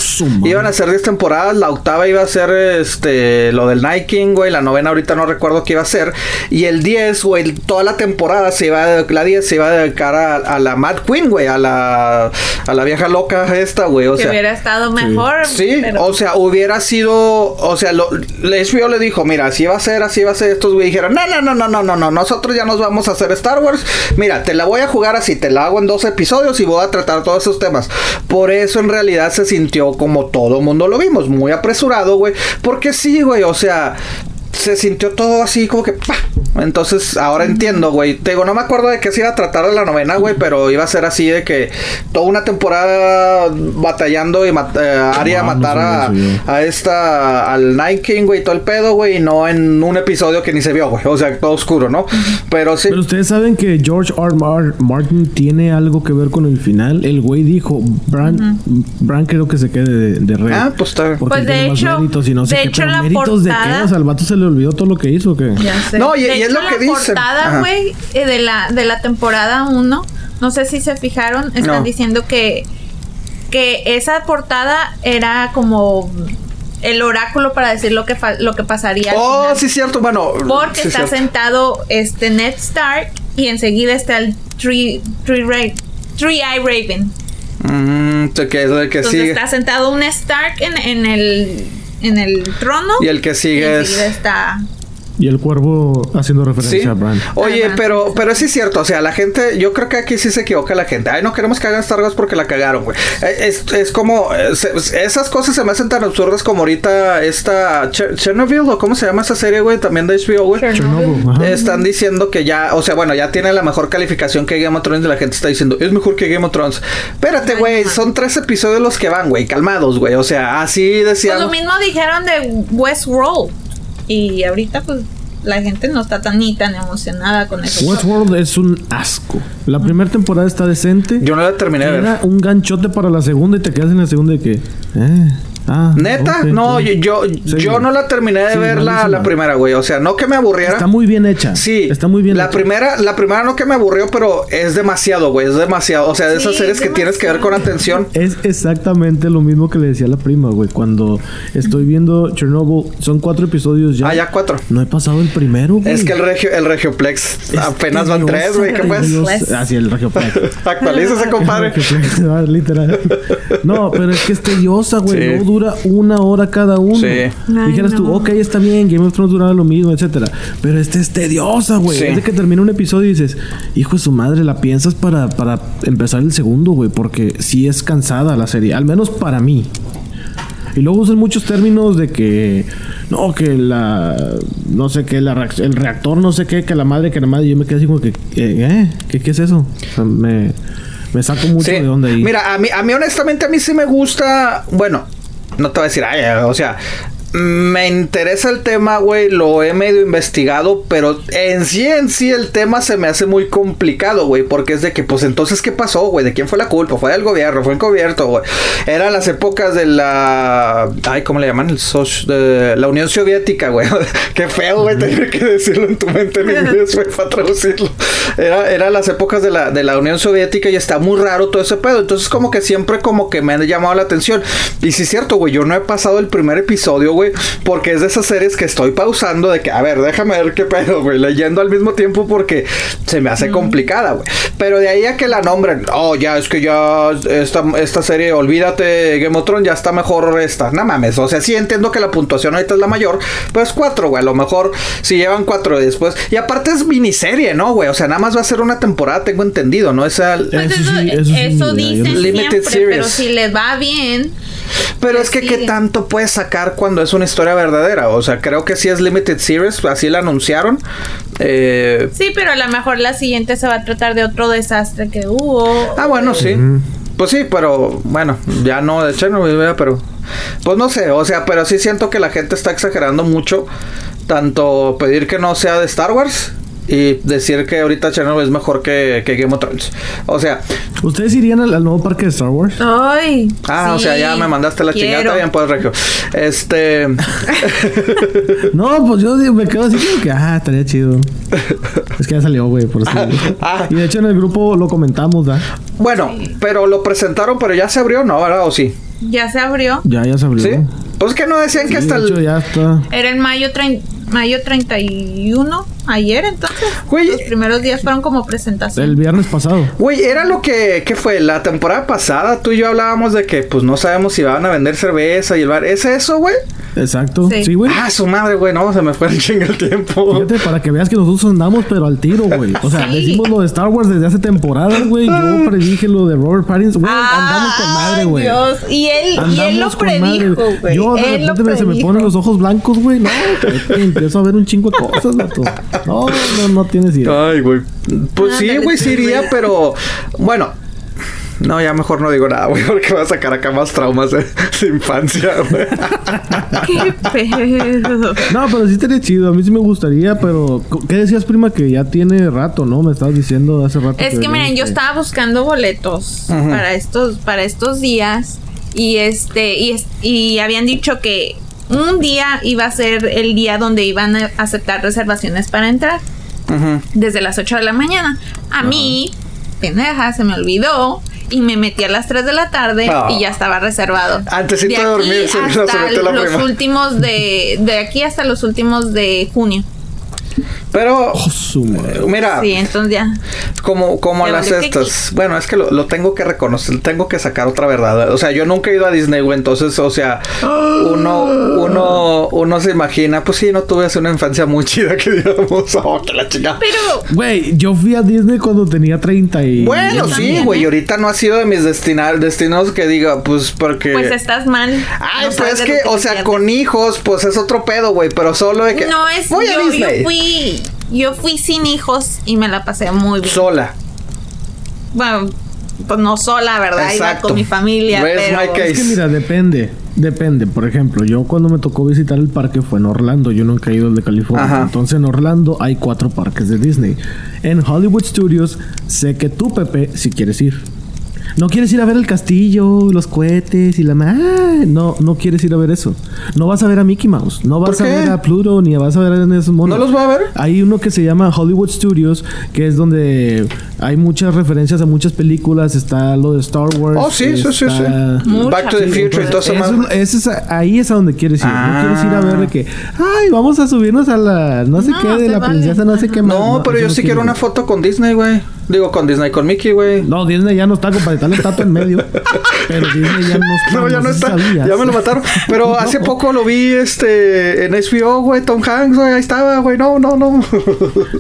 iban a ser 10 temporadas. La octava iba a ser este lo del Night King, güey. La novena ahorita no recuerdo qué iba a ser. Y el 10, güey, toda la temporada se iba a, la 10 se iba a dedicar a, a la Mad Queen, güey. A la, a la vieja loca esta, güey. O
que
sea,
hubiera estado mejor.
Sí, o sea, hubiera sido. O sea, lo, HBO le dijo: Mira, así va a ser, así va a ser. Estos güey dijeron: No, no, no, no, no, no, no. Nosotros ya nos vamos a hacer Star Wars. Mira, te la voy a jugar así, te la hago en dos episodios y voy a tratar todos esos temas. Por eso en realidad se sintió como todo mundo lo vimos, muy apresurado, güey. Porque sí, güey, o sea se sintió todo así como que, pa. Entonces, ahora entiendo, güey. Te digo, no me acuerdo de qué se iba a tratar de la novena, güey, pero iba a ser así de que toda una temporada batallando y mat eh, Arya
No, no
matar a, a esta, al Night King, güey, todo el pedo, güey, y no en un episodio que ni se vio, güey. O sea, todo oscuro, ¿no? Pero sí.
Pero ustedes saben que George R. R. Martin tiene algo que ver con el final. El güey dijo, Bran, Bran creo que se quede de, de rey.
Ah, pues está.
Porque
Pues, de hecho-
méritos y no sé
de
qué.
hecho,
pero
la
méritos de qué?
portada-
O sea, al vato se le olvidó todo lo que hizo, ¿o qué?
Ya sé.
No, y-
De
y es lo que
la
dicen.
portada, güey, eh, de la, de la temporada 1, no sé si se fijaron, están
No.
diciendo que, que esa portada era como el oráculo para decir lo que, fa- lo que pasaría. al
Oh,
final.
sí, cierto. Bueno,
Porque
sí,
está
cierto.
sentado este Ned Stark y enseguida está el Tree, tree, Eye Raven.
Mm, que es el que
Entonces
sigue.
está sentado un Stark en, en el en el trono
Y el que
y
sigue es.
está
Y el cuervo haciendo referencia
Sí.
a Bran.
Oye,
Ajá.
pero, pero sí es cierto, o sea, la gente, yo creo que aquí sí se equivoca la gente. Ay, no queremos que hagan Star Wars porque la cagaron, güey. Eh, Es, es como, eh, esas cosas se me hacen tan absurdas como ahorita esta Cher- Chernobyl, o cómo se llama esa serie, güey, también de HBO, güey.
Chernobyl, ajá.
Están diciendo que ya, o sea, bueno, ya tiene la mejor calificación que Game of Thrones y la gente está diciendo, es mejor que Game of Thrones. Espérate, güey, son tres episodios los que van, güey, calmados, güey. O sea, así
Pues
decían.
lo mismo dijeron de Westworld. Y ahorita, pues, la gente no está tan ni tan emocionada con eso.
Westworld es un asco. La primera temporada está decente.
Yo no la terminé de ver.
Era un ganchote para la segunda y te quedas en la segunda de que. Eh, ah,
Neta, no, yo, yo,
Sí,
yo no la terminé de
Sí,
ver la, la primera, güey. O sea, no que me aburriera.
Está muy bien hecha.
Sí,
Está muy bien
La
hecha.
primera, la primera no que me aburrió, pero es demasiado, güey. Es demasiado. O sea, de esas
Sí,
series que tienes que ver con atención.
Es exactamente lo mismo que le decía a la prima, güey. Cuando estoy viendo Chernobyl, son cuatro episodios ya.
Ah, ya cuatro.
No he pasado el primero, güey.
Es que el regio, el Regioplex
Es
apenas van tres, güey. ¿Qué pues?
Ah, sí, el Regioplex.
Actualízase, compadre.
Regioplex, literal. No, pero es que es tediosa, güey.
Sí.
No dura una hora cada uno.
Sí.
Ay,
Dijeras tú,
no.
ok, está bien, Game of Thrones duraba lo mismo, etcétera. Pero este es tediosa, güey.
Sí.
Es de que termina un episodio y dices, hijo de su madre, la piensas para, para empezar el segundo, güey. Porque sí es cansada la serie. Al menos para mí. Y luego usan muchos términos de que no, que la no sé qué, la reac- el reactor, no sé qué, que la madre, que la madre, y yo me quedé así como que, ¿eh? ¿Qué, qué es eso? O sea, me, me saco mucho
Sí.
de onda ahí.
Mira, a mí, a mí honestamente a mí sí me gusta. Bueno, no te voy a decir, ay, o sea. Me interesa el tema, güey, lo he medio investigado, pero en sí, en sí el tema se me hace muy complicado, güey, porque es de que, pues entonces, ¿qué pasó, güey? ¿De quién fue la culpa? ¿Fue del gobierno? ¿Fue el gobierno, güey? Eran las épocas de la... Ay, ¿cómo le llaman? La Unión Soviética, güey. Qué feo, güey, tener que decirlo en tu mente en inglés, güey, para traducirlo. Era, era las épocas de la, de la Unión Soviética y está muy raro todo ese pedo. Entonces, como que siempre como que me han llamado la atención. Y sí es cierto, güey, yo no he pasado el primer episodio, güey, porque es de esas series que estoy pausando de que, a ver, déjame ver qué pedo, güey, leyendo al mismo tiempo porque se me hace complicada, güey. Pero de ahí a que la nombren, oh, ya, es que ya esta, esta serie, olvídate, Game of Thrones, ya está mejor esta. No mames, o sea, sí entiendo que la puntuación ahorita es la mayor, pues cuatro, güey, a lo mejor si llevan cuatro después. Y aparte es miniserie, ¿no, güey? O sea, nada más va a ser una temporada, tengo entendido, ¿no? Esa...
Pues
Eso
eso,
sí, eso sí,
eso
mira, yo
dicen
no-
Limited
siempre, pero
series.
si les va bien,
Pero es que qué tanto puedes sacar cuando es una historia verdadera. O sea, creo que sí es limited series, así la anunciaron. Eh,
sí, pero a lo mejor la siguiente se va a tratar de otro desastre que hubo.
ah, bueno, sí. Pues sí, pero bueno, ya no de Chernobyl, pero pues no sé, o sea, pero sí siento que la gente está exagerando mucho tanto pedir que no sea de Star Wars y decir que ahorita Chernobyl es mejor que, que Game of Thrones. O sea,
¿Ustedes irían al, al nuevo parque de Star Wars?
Ay.
ah, o sea, ya me mandaste la chingada,
quiero.
está bien, pues, Regio. Este,
No, pues yo me quedo así como que, ah, estaría chido. es que ya salió, güey, por eso.
Ah.
y de hecho en el grupo lo comentamos, ¿verdad?
bueno, pero lo presentaron, pero ya se abrió, ¿no? ¿Verdad? ¿O sí?
Ya se abrió.
Ya, ya se abrió.
Sí. Pues que no decían que
Sí,
hasta
de hecho,
el.
ya está.
Era el mayo, trein- mayo 31, ayer entonces.
Güey.
Los primeros días fueron como presentación.
El viernes pasado.
Güey, era lo que, ¿qué fue? La temporada pasada tú y yo hablábamos de que pues no sabemos si van a vender cerveza y el bar. ¿Es eso, güey?
Exacto.
Sí.
Sí, güey.
Ah, su madre, güey. No, se me fue el chingo el tiempo.
Fíjate, para que veas que nosotros andamos, pero al tiro, güey. O sea,
Sí.
decimos lo de Star Wars desde hace temporadas, güey. Yo predije lo de Robert Pattinson. Güey, andamos con madre, güey.
Dios. Y él, y él lo predijo, güey.
Yo de
Él
repente se me ponen los ojos blancos, güey. No, empiezo a ver un chingo de cosas, vato. No, no, no tienes idea.
Ay, güey. Pues sí, güey, sí iría, pero bueno. No, ya mejor no digo nada, güey, porque va a sacar acá más traumas de, de infancia, güey.
Qué pedo.
No, pero sí estaría chido. A mí sí me gustaría, pero... ¿Qué decías, prima? Que ya tiene rato, ¿no? Me estabas diciendo hace rato.
Es que miren, yo
que-
estaba buscando boletos para estos, para estos días. Y este, y, y habían dicho que un día iba a ser el día donde iban a aceptar reservaciones para entrar. Desde las 8 de la mañana. A mí, pendeja, se me olvidó. Y me metí a las 3 de la tarde
Ah.
y ya estaba reservado.
Antesito de
aquí
dormir, se- se
hasta
metió la
los
prima.
últimos de, de aquí hasta los últimos de junio.
Pero,
Oh, madre.
mira,
Sí, entonces ya.
como, como
Ya
las estas. Bueno, es que lo, lo tengo que reconocer, tengo que sacar otra verdad. O sea, yo nunca he ido a Disney, güey. Entonces, o sea, uno, uno, uno se imagina, pues sí, no tuve así una infancia muy chida que digamos, oh, que la chingada.
Pero
Güey, yo fui a Disney cuando tenía 30 y...
Bueno, sí,
también,
güey.
¿eh?
y Ahorita no ha sido de mis destinar, destinos que diga, pues porque.
pues estás mal.
Ay,
No
pues es que, o sea, con hijos, pues es otro pedo, güey. Pero solo de que.
No es.
Voy a
yo, yo
Disney.
fui. Yo fui sin hijos y me la pasé muy bien.
Sola.
bueno, pues no sola, ¿verdad? Iba con mi familia, pero.
my case?
Es que mira, depende. Depende. Por ejemplo, yo cuando me tocó visitar el parque fue en Orlando. Yo nunca he ido al de California.
Ajá.
Entonces en Orlando hay cuatro parques de Disney. En Hollywood Studios sé que tú, Pepe, si quieres ir. No quieres ir a ver el castillo, los cohetes y la... ma- Ah, no, no quieres ir a ver eso. No vas a ver a Mickey Mouse. No vas
¿Por
a ver a Pluto ni vas a ver a esos monos.
¿No los va a ver?
Hay uno que se llama Hollywood Studios, que es donde hay muchas referencias a muchas películas. Está lo de Star Wars.
Oh, sí, sí, sí, Back to the. Future y todo eso
eso, es- ahí es a donde quieres ir.
Ah.
No quieres ir a ver de que, ay, vamos a subirnos a la no sé
No,
qué de la
vale.
princesa, no sé qué más.
No, pero
eso
yo
no
sí quiero una foto con Disney, güey. Digo, con Disney, con Mickey, güey.
No, Disney ya no está, compadre, está la estatua en medio. Pero Disney ya no está.
No, ya no está.
sabías.
Ya me lo mataron. Pero
No.
hace poco lo vi este en HBO, güey. Tom Hanks, güey. Ahí estaba, güey. No, no, no.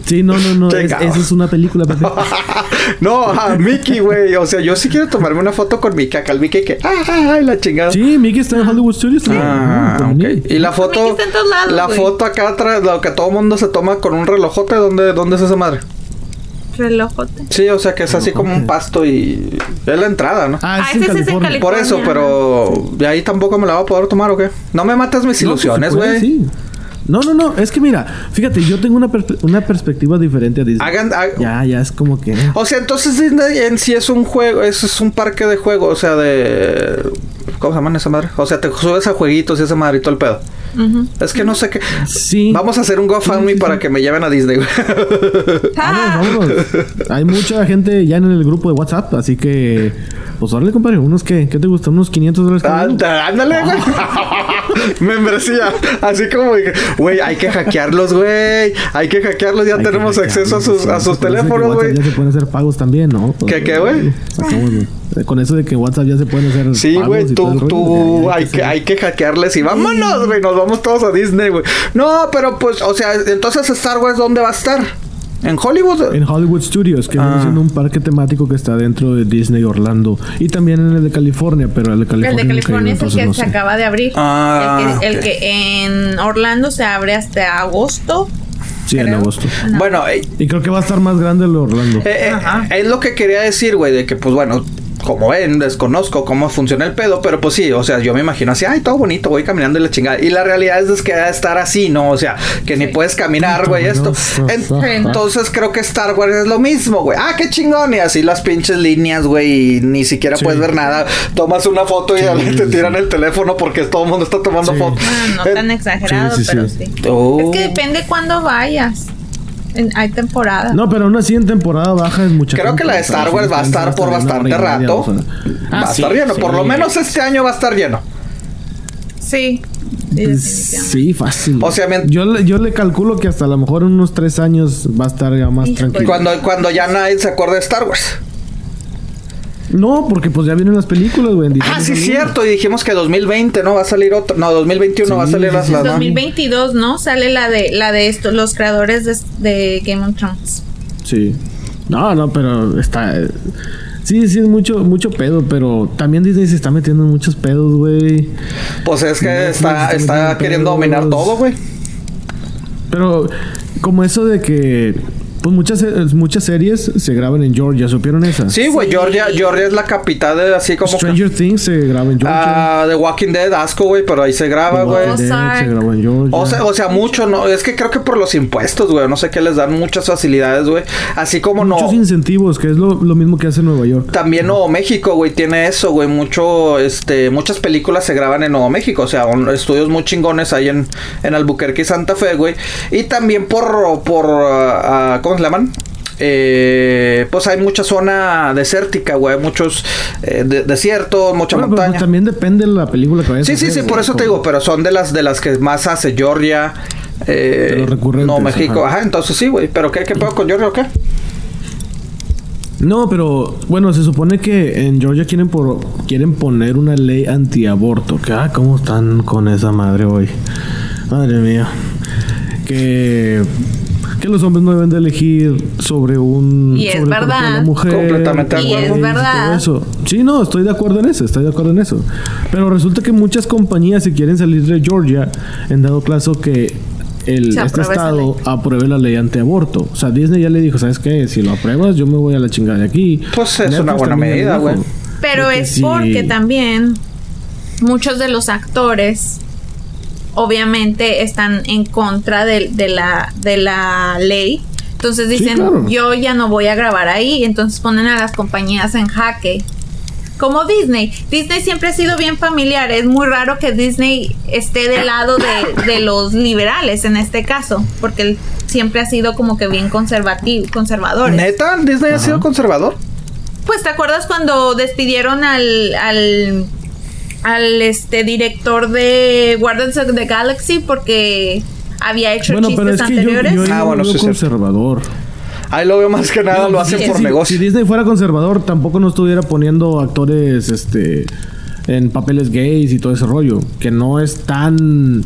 Sí, no, no, no. es- esa es una película,
no, a Mickey, güey. O sea, yo sí quiero tomarme una foto con Mickey. Acá el Mickey que. ¡Ay, ay, la chingada!
Sí, Mickey está en Hollywood Studios. también.
Ah,
Ajá.
Y la foto.
está en todos lados,
la foto acá atrás, lo que todo mundo se toma con un relojote. ¿Dónde, dónde es esa madre?
Relojote.
Sí, o sea que es así como un pasto y. Es la entrada, ¿no?
Ah,
Ah,
es en
ese es en
California.
Por eso, pero. De ahí tampoco me la va a poder tomar, ¿o qué? No me mates mis
No,
ilusiones, güey.
sí. No, no, no. Es que mira, fíjate, yo tengo una, perspe- una perspectiva diferente a Disney.
Hagan. ha-
Ya, ya es como que.
O sea, entonces Disney en sí es un juego, es, es un parque de juego, o sea, de... ¿Cómo se llaman esa madre? O sea, te subes a jueguitos y esa madre y todo el pedo.
Ujú.
Es que no sé qué...
Sí.
Vamos a hacer un GoFundMe
Sí, sí,
para
sí.
que me lleven a Disney.
Ah,
Vamos, vámonos. Hay mucha gente ya en el grupo de WhatsApp, así que. Pues órale, compadre. Unos que. ¿Qué te gustan? Unos 500 dólares?
Anda- Ándale, güey. Membresía. Así como dije, güey, hay que hackearlos, güey. Hay que hackearlos, ya
Hay
tenemos
hackearlos,
acceso a sus, a sus teléfonos, güey.
Ya se pueden hacer pagos también, ¿no? Pues,
¿Qué, qué, güey?
Güey. Con eso de que WhatsApp ya se pueden hacer.
Sí, güey,
el
tú,
rollo,
tú,
ya
hay que, hay que hackearles y vámonos, güey, nos vamos todos a Disney, güey. No, pero pues, o sea, entonces Star Wars, ¿dónde va a estar? ¿En Hollywood?
En Hollywood Studios, que
Ah.
viene siendo un parque temático que está dentro de Disney Orlando. Y también en el de California, pero el de California.
el de California es el que
no
se
sé.
acaba de abrir.
Ah,
el, que, el
ok.
que en Orlando se abre hasta agosto.
Sí, en
creo.
agosto.
Bueno, eh,
Y creo que va a estar más grande el de Orlando.
eh, eh,
Ajá.
es lo que quería decir, güey, de que pues bueno, como ven, desconozco cómo funciona el pedo, pero pues sí, o sea, yo me imagino así, ay, todo bonito, voy caminando y la chingada. Y la realidad es que a estar así, ¿no? O sea, que ni puedes caminar, güey, esto. En- entonces creo que Star Wars es lo mismo, güey. Ah, qué chingón. Y así las pinches líneas, güey, y ni siquiera
Sí.
puedes ver nada. Tomas una foto y ya te
sí,
tiran
sí.
el teléfono porque todo el mundo está tomando
Sí.
fotos.
Ah, no tan exagerado,
sí, sí,
pero
sí.
sí.
Oh.
Es que depende cuándo vayas. En- hay temporada.
No, pero aún así en temporada baja es mucha
Creo que la de Star Wars va a estar por bastante rato. va
Ah,
a
sí,
estar lleno. Por lo menos este año va a estar lleno.
Sí. Sí.
Sí, fácil.
O sea, me-
yo, le, yo le calculo que hasta a lo mejor en unos tres años va a estar ya más tranquilo.
Cuando, cuando ya nadie se acuerde de Star Wars.
No, porque pues ya vienen las películas, güey.
Ah, sí,
Plus.
cierto. Y dijimos que 2020 no va a salir otro. No, 2021 va a
Sí,
salir
sí,
las
sí.
las-
2022, ¿no? Sale la de la de esto, los creadores de, de Game of Thrones.
Sí. No, no, pero está. Sí, sí, es mucho, mucho pedo, pero también Disney se está metiendo en muchos pedos, güey.
Pues es que
Netflix
está,
está
queriendo dominar todo, güey.
Pero como eso de que pues muchas eh, muchas series se graban en Georgia, ¿supieron esa?
Sí, güey.
Sí.
Georgia, Georgia es la capital de así como. que-
Stranger Things se graba en Georgia.
Ah, The Walking Dead, asco, güey, pero ahí se graba, güey.
Se grabó en Georgia.
O sea, o sea, mucho, no, es que creo que por los impuestos, güey, no sé qué les dan muchas facilidades, güey. Así como no.
Muchos incentivos, que es lo, lo mismo que hace Nueva York.
También Nuevo México, güey, tiene eso, güey. Mucho, este, muchas películas se graban en Nuevo México. O sea, un- estudios muy chingones ahí en, en Albuquerque y Santa Fe, güey. Y también por, por, ah, ah, ¿cómo se llaman? Eh, pues hay mucha zona desértica, güey. Muchos eh, de- desiertos, mucha
Bueno, pero, pues,
montaña.
también depende de la película que vayas
Sí,
a
sí,
hacer,
sí, por eso te digo, pero son de las de las que más hace Georgia, eh, no México,
ajá.
ajá, entonces sí, güey, pero qué, qué pedo con Georgia o qué?
No, pero bueno, se supone que en Georgia quieren por, quieren poner una ley antiaborto. Que ah, cómo están con esa madre hoy. Madre mía. Que que los hombres no deben de elegir sobre un
Y es
sobre
verdad.
la mujer.
Completamente
Y es verdad.
todo eso. Sí, no, estoy de acuerdo en eso, estoy de acuerdo en eso. Pero resulta que muchas compañías si quieren salir de Georgia en dado caso que el, este estado apruebe la ley antiaborto. O sea, Disney ya le dijo, ¿sabes qué? Si lo apruebas, yo me voy a la chingada de aquí.
Pues es
Netflix
una buena medida, güey.
Pero es porque también muchos de los actores obviamente están en contra de, de la, de la ley. Entonces dicen,
claro.
yo ya no voy a grabar ahí. Entonces ponen a las compañías en jaque. Como Disney. Disney siempre ha sido bien familiar. Es muy raro que Disney esté del lado de, de los liberales en este caso. Porque él siempre ha sido como que bien conservativo, conservadores.
¿Neta? ¿Disney ha sido conservador?
Pues te acuerdas cuando despidieron al al al este director de Guardians of the Galaxy porque había hecho
Bueno, pero
chistes
es que yo,
anteriores.
yo
Ah,
no
bueno, cierto.
conservador.
Ahí lo veo más que nada, lo hacen
sí,
por
sí,
negocio.
Si Disney fuera conservador, tampoco no estuviera poniendo actores este en papeles gays y todo ese rollo. Que no es tan.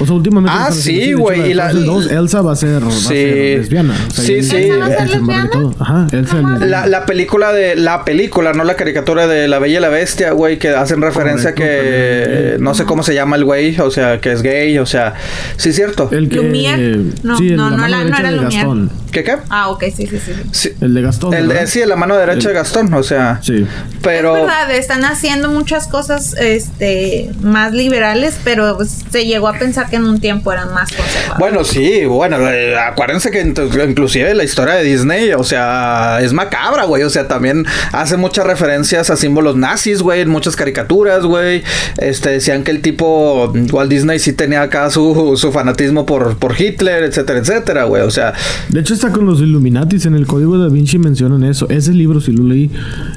O sea, últimamente.
Ah, sí,
de
güey,
la de
y la-
2, Elsa va a ser, va a
Sí.
ser lesbiana. O sea,
Sí, sí. ¿Elsa va a
ya
ser
dice el nombre y
lesbiana?
todo. Ajá, Elsa.
La, la película de la película, no la caricatura de La Bella y la Bestia, güey, que hacen referencia
Correcto,
que
también.
no sé cómo se llama el güey, o sea, que es gay, o sea, sí es cierto.
El que.
Lumière. No,
sí, el-
no,
la
no la- no
derecha
era
de. Gastón.
¿Qué qué?
Ah, ok, sí, sí, sí.
Sí,
El de Gastón.
el,
¿verdad?
sí, la mano derecha de Gastón, o sea,
Sí.
pero
Es verdad, están haciendo muchas cosas este más liberales, pero se llegó a pensar que en un tiempo eran más conservadores.
Bueno, sí, bueno, eh, acuérdense que inclusive la historia de Disney, o sea, es macabra, güey, o sea, también hace muchas referencias a símbolos nazis, güey, en muchas caricaturas, güey, este, decían que el tipo, Walt Disney sí tenía acá su, su fanatismo por, por Hitler, etcétera, etcétera, güey, o sea,
De hecho, está con los Illuminatis. En el código da Vinci mencionan eso. Ese libro sí lo leí.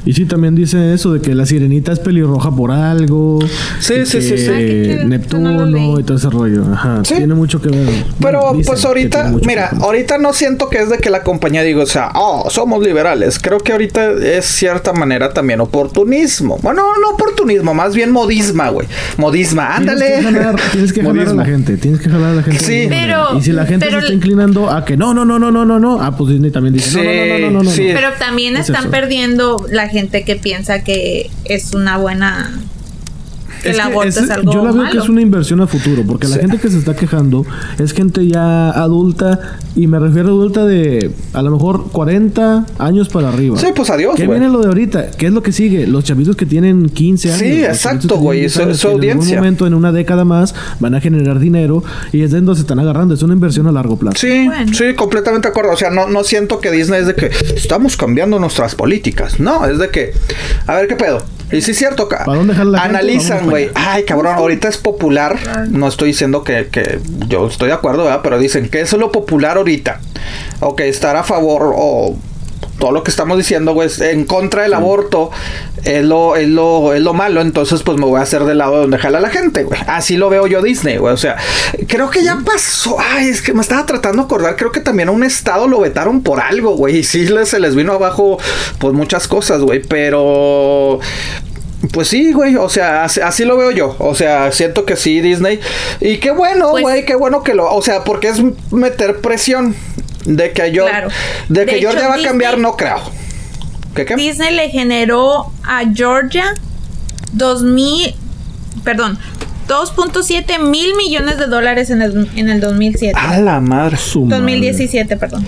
Y sí, también dice eso de que la sirenita es pelirroja por algo.
Sí,
y
sí, sí,
que
sí.
Ah.
Neptuno y todo ese rollo. Ajá.
Sí.
Tiene mucho que ver.
Pero
Bueno,
pues
que
ahorita, mira,
que
ahorita no siento que es de que la compañía diga, o sea, oh, somos liberales. Creo que ahorita es cierta manera también oportunismo. Bueno, no oportunismo, más bien modisma, güey. Modisma, ándale.
Tienes que jalar, tienes que jalar a la gente. Tienes que jalar a la gente.
Sí.
Pero-.
Y si la gente
pero
se está inclinando a que no, no, no, no, no, no, no. Ah, pues Disney también dice
Sí,
no, no, no, no, no, no, no.
sí.
Pero también
Es
están
eso.
perdiendo la gente que piensa que es una buena. Que el
que
aborto es, algo
yo la veo
malo.
que es una inversión a futuro, porque la gente que se está quejando es gente ya adulta, y me refiero a adulta de a lo mejor 40 años para arriba.
Sí, pues adiós,
¿Qué
güey.
viene lo de ahorita? ¿Qué es lo que sigue? Los chavitos que tienen 15 años.
Sí, exacto, güey,
10
su- su
que En
audiencia.
algún momento, en una década más, van a generar dinero y es de donde se están agarrando. Es una inversión a largo plazo.
Sí,
Bueno.
sí, completamente de acuerdo. O sea, no, no siento que Disney es de que estamos cambiando nuestras políticas. No, es de que, a ver qué pedo. Y sí es cierto,
¿Para dónde la
analizan, güey. Ay, cabrón, ahorita es popular. No estoy diciendo que, que yo estoy de acuerdo, ¿verdad? Pero dicen que eso es lo popular ahorita. O que estar a favor o todo lo que estamos diciendo, güey, es en contra del aborto es lo, es lo, es lo malo, entonces pues me voy a hacer del lado donde jala la gente, güey. Así lo veo yo Disney, güey. O sea, creo que ya pasó. Ay, es que me estaba tratando de acordar. Creo que también a un estado lo vetaron por algo, güey. Y sí se les vino abajo, pues muchas cosas, güey. Pero. Pues sí, güey, o sea, así, lo veo yo. O sea, siento que sí, Disney. Y qué bueno, pues güey, qué bueno que lo. O sea, porque es meter presión de que yo. De que Georgia va a cambiar, no creo.
Disney le generó a Georgia 2000, perdón, 2.7 mil millones de dólares en el, en el 2007.
A la madre.
2017, perdón.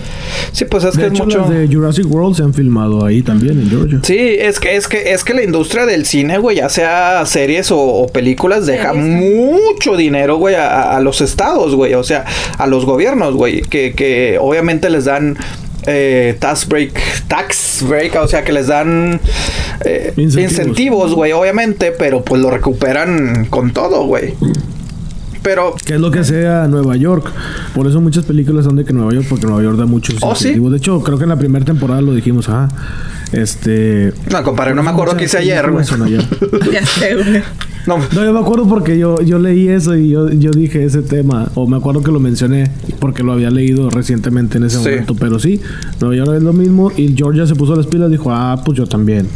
Sí, pues es que
es mucho... de Jurassic World se han filmado ahí también en Georgia.
Sí, es que es que es que la industria del cine, güey, ya sea series o, películas, deja mucho dinero, güey, a, los estados, güey, o sea, a los gobiernos, güey, que, que obviamente les dan eh, tax break, tax break, o sea que les dan eh, incentivos, güey, obviamente, pero pues lo recuperan con todo, güey. Pero.
Que es lo que sea Nueva York. Por eso muchas películas son de que Nueva York, porque Nueva York da muchos
oh,
incentivos. De hecho, creo que en la primera temporada lo dijimos, ah, este.
No, compadre, no me acuerdo qué hice ayer, güey. ya sé,
güey. No. yo me acuerdo porque yo, yo leí eso y yo, yo dije ese tema. O me acuerdo que lo mencioné porque lo había leído recientemente en ese momento. Pero sí, Nueva York es lo mismo. Y Georgia se puso las pilas y dijo, ah, pues yo también.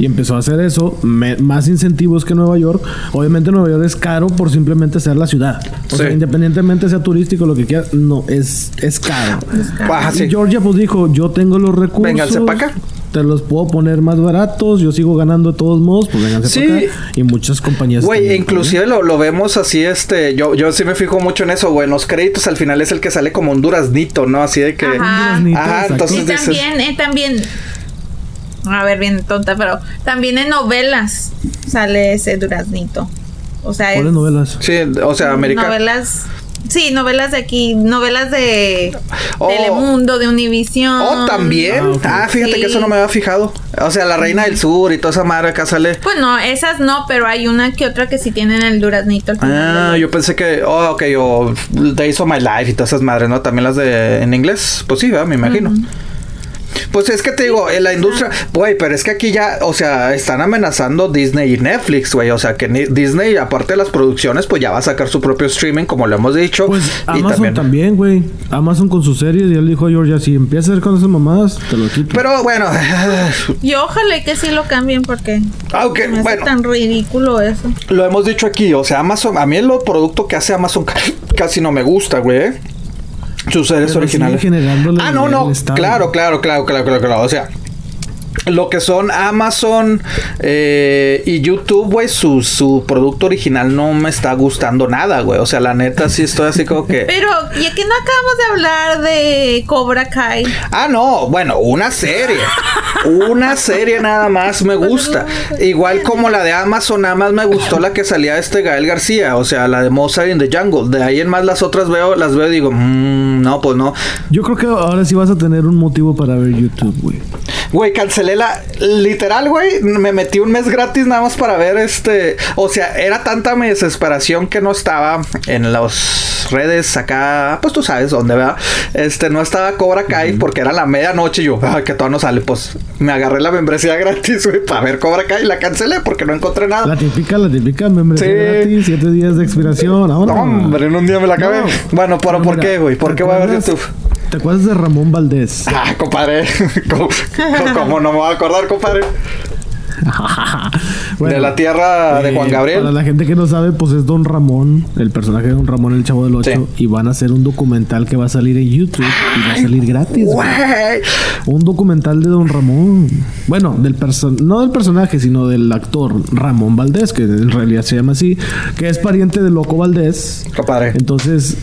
Y empezó a hacer eso. más incentivos que Nueva York. Obviamente Nueva York es caro por simplemente ser la ciudad. O sea, independientemente sea turístico, lo que quiera, no, es, es caro. Y Georgia pues dijo, yo tengo los recursos.
Vénganse para acá
te los puedo poner más baratos, yo sigo ganando de todos modos, pues vénganse sí. para acá. Y muchas compañías.
Güey, inclusive lo, lo, vemos así, este, yo, yo sí me fijo mucho en eso, güey. En los créditos al final es el que sale como un duraznito, ¿no? Así de que.
Ajá, Ajá entonces. Y también, eh, también. A ver, bien tonta, pero también en novelas sale ese duraznito. O sea,
¿Cuáles novelas?
Sí, o sea, americanas.
Novelas Sí, novelas de aquí, novelas de oh. Telemundo, de Univision.
Oh, también. Ah, ah fíjate que eso no me había fijado. O sea, La Reina del Sur y toda esa madre acá sale.
Pues no, esas no, pero hay una que otra que sí tienen el duraznito.
ah, yo pensé que, oh, ok, o Days of My Life y todas esas madres, ¿no? También las de en inglés. Pues sí, ¿verdad? me imagino. Pues es que te digo, en la industria, güey, pero es que aquí ya, o sea, están amenazando Disney y Netflix, güey. O sea, que Disney, aparte de las producciones, pues ya va a sacar su propio streaming, como lo hemos dicho.
Pues Amazon también, güey. Amazon con sus series, y él dijo a Georgia, si empiezas a hacer con esas mamadas, te lo quito.
Pero bueno.
y ojalá que sí lo cambien porque.
Aunque,
ah, bueno. tan ridículo eso.
Lo hemos dicho aquí, o sea, Amazon, a mí el producto que hace Amazon casi no me gusta, güey. Sus series originales. Ah, no, no. Claro, claro, claro, claro, claro, claro. O sea, lo que son Amazon eh, y YouTube, güey, su, su producto original no me está gustando nada, güey. O sea, la neta sí estoy así como que...
Pero, ¿y aquí no acabamos de hablar de Cobra Kai?
Ah, no, bueno, una serie. una serie nada más me gusta. Igual como la de Amazon, nada más me gustó la que salía este Gael García, o sea, la de Mozart in the Jungle. De ahí en más las otras veo, las veo y digo, mmm, no, pues no.
Yo creo que ahora sí vas a tener un motivo para ver YouTube, güey.
Güey, cancelé la. Literal, güey. Me metí un mes gratis nada más para ver este. O sea, era tanta mi desesperación que no estaba en las redes acá. Pues tú sabes dónde, ¿verdad? Este, no estaba Cobra Kai porque era la medianoche y yo, ah, que todo no sale. Pues me agarré la membresía gratis, güey, para ver Cobra Kai y la cancelé porque no encontré nada.
La típica, la típica membresía gratis, siete días de expiración. Ahora.
No, hombre, en un día me la acabé. Bueno, pero ¿por qué, güey? ¿Por qué voy a ver YouTube?
¿Te acuerdas de Ramón Valdés?
Ah, compadre. ¿Cómo, no me voy a acordar, compadre? de la tierra de Juan eh, Gabriel.
Para la gente que no sabe, pues es Don Ramón, el personaje de Don Ramón, el chavo del 8. Y van a hacer un documental que va a salir en YouTube y va a salir gratis. Un documental de Don Ramón. Bueno, del no del personaje, sino del actor Ramón Valdés, que en realidad se llama así, que es pariente de Loco Valdés.
Compadre.
Entonces,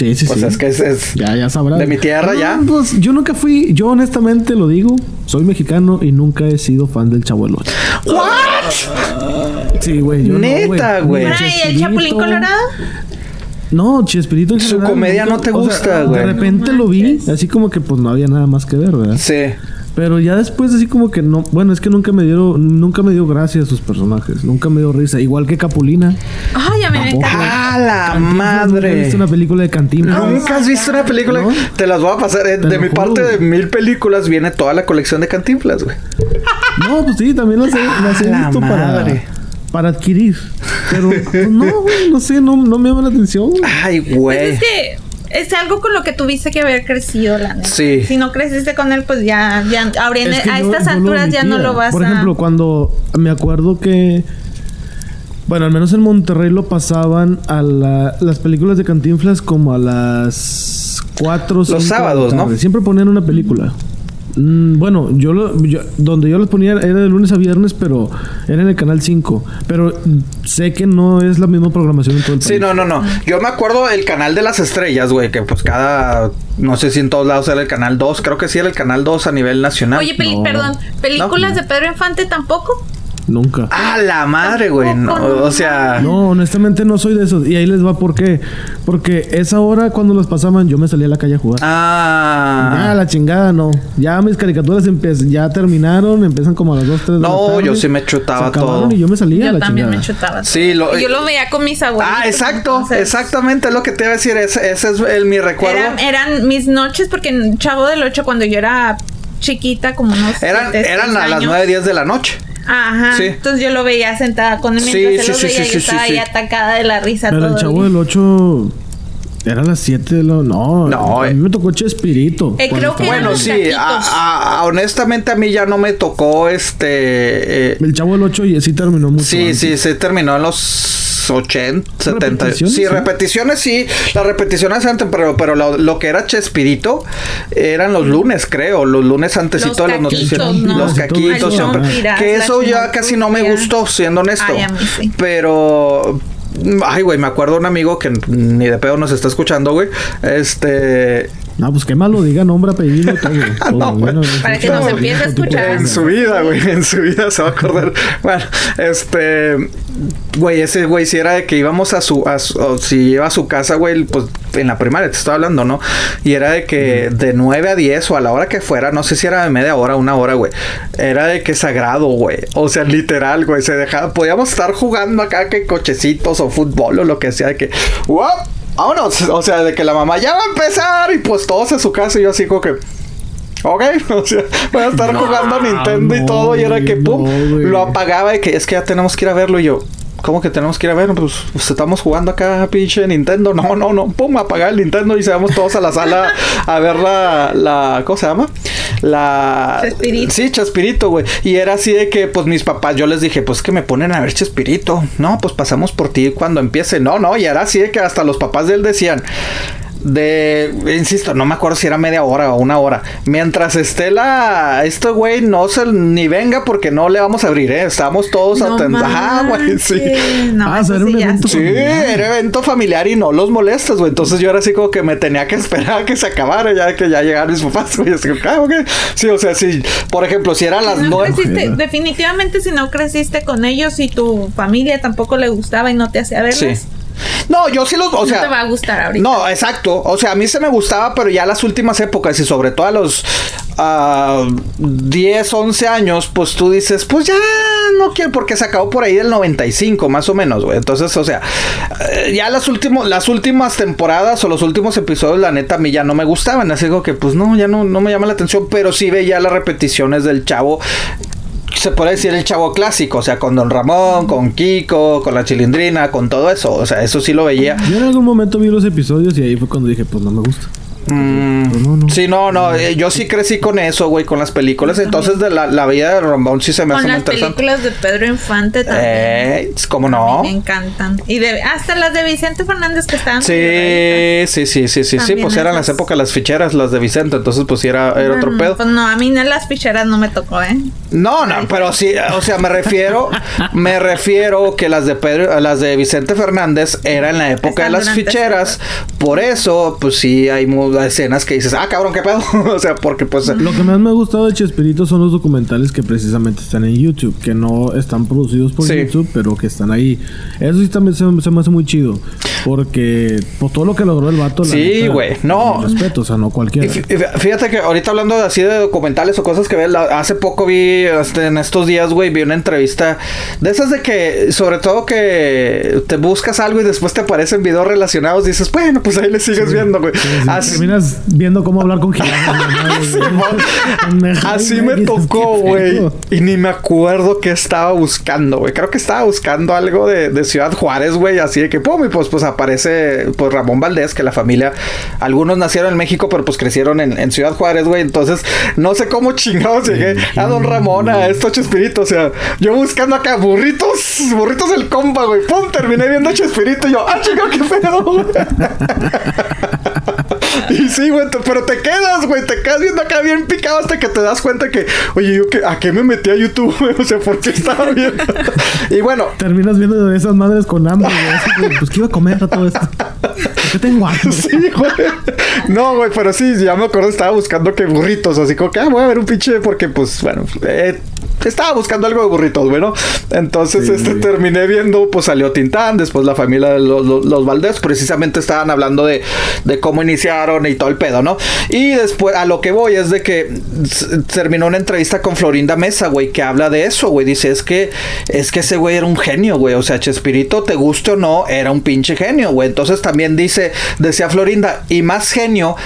Sí, sí,
pues
sí.
es que es,
ya, ya sabrás.
De mi tierra, ya.
Pues yo nunca fui, yo honestamente lo digo, soy mexicano y nunca he sido fan del Chavo del Ocho.
¿What?
Sí, güey.
Neta, güey.
¿Y el Chapulín Colorado?
No, Chespirito
Su comedia no te gusta, güey.
de repente lo vi, así como que pues no había nada más que ver, ¿verdad?
Sí.
Pero ya después así como que no, bueno, es que nunca me dieron, nunca me dio gracia a sus personajes, nunca me dio risa, igual que Capulina.
Ay, ya me
¡Ah, la madre! ¿Nunca
has visto una película de Cantinflas?
¿Nunca has visto una película? Te las voy a pasar. Eh, de mi parte de mil películas viene toda la colección de Cantinflas, güey.
No, pues sí, también las he, las he
Ah, la
visto para,
madre.
para adquirir. Pero pues, no, güey, no sé, no, no me llama la atención. güey.
Ay,
Pues
güey.
es que es algo con lo que tuviste que haber crecido, la neta.
Sí.
Si no creciste con él, pues ya, ya ahora
Es que
a
yo-
estas
yo
alturas ya no lo vas
Por
a.
ejemplo, cuando me acuerdo que. Bueno, al menos en Monterrey lo pasaban a la- las películas de Cantinflas como a las 4
Los sábados, ¿no?
Siempre ponían una película. Mm, bueno, yo, lo, yo- donde yo los ponía era de lunes a viernes, pero era en el canal 5. Pero sé que no es la misma programación en todo el país.
Sí, no, no, no. Yo me acuerdo del canal de las estrellas, güey, que pues cada, no sé si en todos lados era el canal 2, creo que sí era el canal 2 a nivel nacional.
Oye, peli-
No.
perdón, ¿películas
No.
de Pedro Infante tampoco?
Nunca.
Ah, la madre, güey. No, o sea,
No, honestamente no soy de esos. Y ahí les va por qué. Porque esa hora cuando los pasaban yo me salía a la calle a jugar. Ah,
ah,
la chingada, no. Ya mis caricaturas ya terminaron, empiezan como a las 2, 3 de la
No,
tarde.
yo sí me chutaba
Se acabaron
todo.
Y yo me salía a
Yo
la
también
chingada.
me chutaba.
Sí, lo-
yo lo veía con mis abuelitos.
ah, exacto,
entonces,
exactamente es lo que te iba a decir. Ese, ese es el, mi recuerdo.
Eran, eran mis noches, porque en Chavo del 8, cuando yo era chiquita, como unos.
Eran,
siete,
eran a las
años.
9, 10 de la noche.
Ajá.
Sí.
Entonces yo lo veía sentada con él mientras
sí,
él lo
sí,
veía.
sí,
yo
sí,
estaba
sí,
ahí
sí.
atacada de la risa
Pero
todo
el chavo del 8 era las 7 de la... No,
No,
a
eh.
mí me tocó Chespirito.
Eh, creo que
Bueno, sí, a- a- honestamente a mí ya no me tocó este... eh,
El chavo del 8 y sí terminó mucho
Sí,
antes.
sí, se terminó en los 80, 70.
Repeticiones,
Sí,
sí.
repeticiones sí. Las repeticiones antes, pero, pero lo, lo que era Chespirito eran los lunes, creo. Los lunes antes y
Los
todos los
caquitos,
noticieros.
¿no?
Los caquitos.
El
siempre. Que eso ya casi no me gustó, siendo honesto.
Ay, a mí sí.
Pero. Ay, güey, me acuerdo un amigo que ni de pedo nos está escuchando, güey. Este.
No, pues qué malo, diga nombre, apellido, todo. todo.
No,
Bueno,
Para que
no,
nos
no,
empiece a escuchar.
En su vida, güey, en su vida se va a acordar. Bueno, este, güey, ese güey si era de que íbamos a su, a su- o si iba a su casa, güey, pues en la primaria te estaba hablando, ¿no? Y era de que de 9 a 10 o a la hora que fuera, no sé si era de media hora, una hora, güey. Era de que sagrado, güey. O sea, literal, güey, se dejaba, podíamos estar jugando acá que cochecitos o fútbol o lo que sea, de que, ¡guap! Vámonos, o sea, de que la mamá ya va a empezar y pues todos en su casa y yo así como que, Ok, o sea, voy a estar jugando a Nintendo y todo. Y era que pum,
no,
lo apagaba y que es que ya tenemos que ir a verlo. Y yo, ¿cómo que tenemos que ir a verlo? Pues, pues, estamos jugando acá, pinche Nintendo. No, no, no, pum, apagar el Nintendo y se vamos todos a la sala a ver la, la ¿cómo se llama? La.
Chespirito.
Sí, Chespirito, güey. Y era así de que, pues mis papás, yo les dije, pues que me ponen a ver Chespirito. No, pues pasamos por ti cuando empiece. No, no, y era así de que hasta los papás de él decían. De, insisto, no me acuerdo si era media hora o una hora. Mientras esté la, este güey no se ni venga porque no le vamos a abrir, eh. Estamos todos
No
atentos. Ajá, güey, sí.
No,
Ah, sea, era un
sí ya
evento
sí.
Sí, era evento familiar y no los molestas, güey. Entonces yo era así como que me tenía que esperar a que se acabara, ya que ya llegaran mis papás, güey. Así que, ah, ok. Sí, o sea, sí. Por ejemplo, si era las
no
nueve.
creciste- definitivamente si no creciste con ellos y tu familia tampoco le gustaba y no te hacía verlos,
Sí. No, yo sí los, o sea.
no te va a gustar ahorita.
No, exacto. O sea, a mí se me gustaba, pero ya las últimas épocas y sobre todo a los ah, 10, 11 años, pues tú dices, pues ya no quiero, porque se acabó por ahí del 95, más o menos, güey. Entonces, o sea, eh, ya las, últimos, las últimas temporadas o los últimos episodios, la neta, a mí ya no me gustaban. Así que, pues no, ya no, no me llama la atención, pero sí veía las repeticiones del chavo se puede decir el chavo clásico, o sea, con Don Ramón, con Kiko, con la Chilindrina, con todo eso, o sea, eso sí lo veía.
Yo en algún momento vi los episodios y ahí fue cuando dije, pues no me gusta.
Mm,
no, no.
Sí, no, no, eh, yo sí crecí con eso, güey, con las películas, entonces de la, la vida de Ramón sí se me
Con
hace muy
las
interesante.
películas de Pedro Infante también.
Eh, ¿cómo
A
no?
me encantan. Y de, hasta las de Vicente Fernández que estaban.
Sí, sí, sí, sí, sí, sí, pues eran las épocas las ficheras, las de Vicente, entonces pues sí era, era otro
Mm,
pedo.
Pues no, a mí no, las ficheras no me tocó, ¿eh?
No, no, pero sí, o sea, me refiero, me refiero que las de Pedro, las de Vicente Fernández eran en la época de las ficheras, por eso, pues sí hay mu- escenas que dices, ah, cabrón, qué pedo, o sea, porque pues,
Lo que más me ha gustado de Chespirito son los documentales que precisamente están en YouTube, que no están producidos por
Sí.
YouTube, pero que están ahí. Eso sí también se, se me hace muy chido, porque por todo lo que logró el vato, la
Sí, güey, no.
respeto, o sea, no cualquiera.
Fíjate que ahorita hablando así de documentales o cosas que ves, hace poco vi, este, en estos días, güey, vi una entrevista de esas de que, sobre todo que te buscas algo y después te aparecen videos relacionados, dices, bueno, pues ahí le sigues viendo, güey. Así-
terminas viendo cómo hablar con
Así me tocó, güey. Y ni me acuerdo qué estaba buscando, güey. Creo que estaba buscando algo de, Ciudad Juárez, güey. Así de que, pum, y pues, pues aparece pues Ramón Valdés, que la familia, algunos nacieron en México, pero pues crecieron en, Ciudad Juárez, güey. Entonces, no sé cómo chingados llegué a Don Ramón, a esto Chespirito. O sea, yo buscando acá burritos, burritos del compa, güey. Pum, terminé viendo Chespirito y yo, ah, chingados, qué pedo, y sí, güey, pero te quedas, güey, te quedas viendo acá bien picado hasta que te das cuenta que, oye, yo que, ¿a qué me metí a YouTube, güey? O sea, ¿por qué estaba viendo? y bueno.
Terminas viendo de esas madres con hambre, güey. pues, ¿qué iba a comer todo esto? ¿Por qué tengo hambre?
Sí, güey. No, güey, pero sí, ya me acuerdo, estaba buscando que burritos, así como que, ah, voy a ver un pinche, porque, pues, bueno, eh, estaba buscando algo de burritos, bueno. Entonces, este terminé viendo, pues salió Tintán, después la familia de los, los, Valdés, precisamente estaban hablando de, de, cómo iniciaron y todo el pedo, ¿no? Y después, a lo que voy es de que terminó una entrevista con Florinda Mesa, güey, que habla de eso, güey. Dice, es que, es que ese güey era un genio, güey. O sea, Chespirito, te guste o no, era un pinche genio, güey. Entonces también dice, decía Florinda, y más genio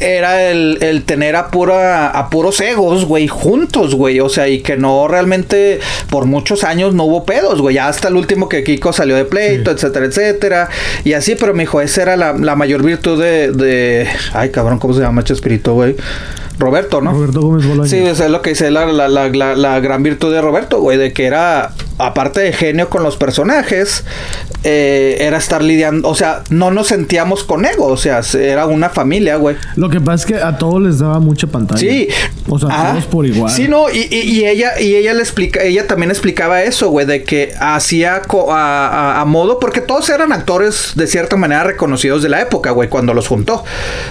era el, tener a, pura, a puros egos, güey, juntos, güey. O sea, y que no realmente por muchos años no hubo pedos, güey. Ya hasta el último que Kiko salió de pleito, etcétera, etcétera. Y así, pero me dijo, esa era la, mayor virtud de, de. Ay, cabrón, ¿cómo se llama Chespirito, güey? Roberto, ¿no?
Roberto Gómez Bolaño.
Sí, eso es lo que dice la, la, la, la, gran virtud de Roberto, güey, de que era, aparte de genio con los personajes, eh, era estar lidiando, o sea, no nos sentíamos con ego, o sea, era una familia, güey.
Lo que pasa es que a todos les daba mucha pantalla.
Sí.
O sea, a todos por igual.
Sí, no, y, y, ella, y ella le explica, ella también explicaba eso, güey, de que hacía a, a, modo, porque todos eran actores de cierta manera reconocidos de la época, güey, cuando los juntó.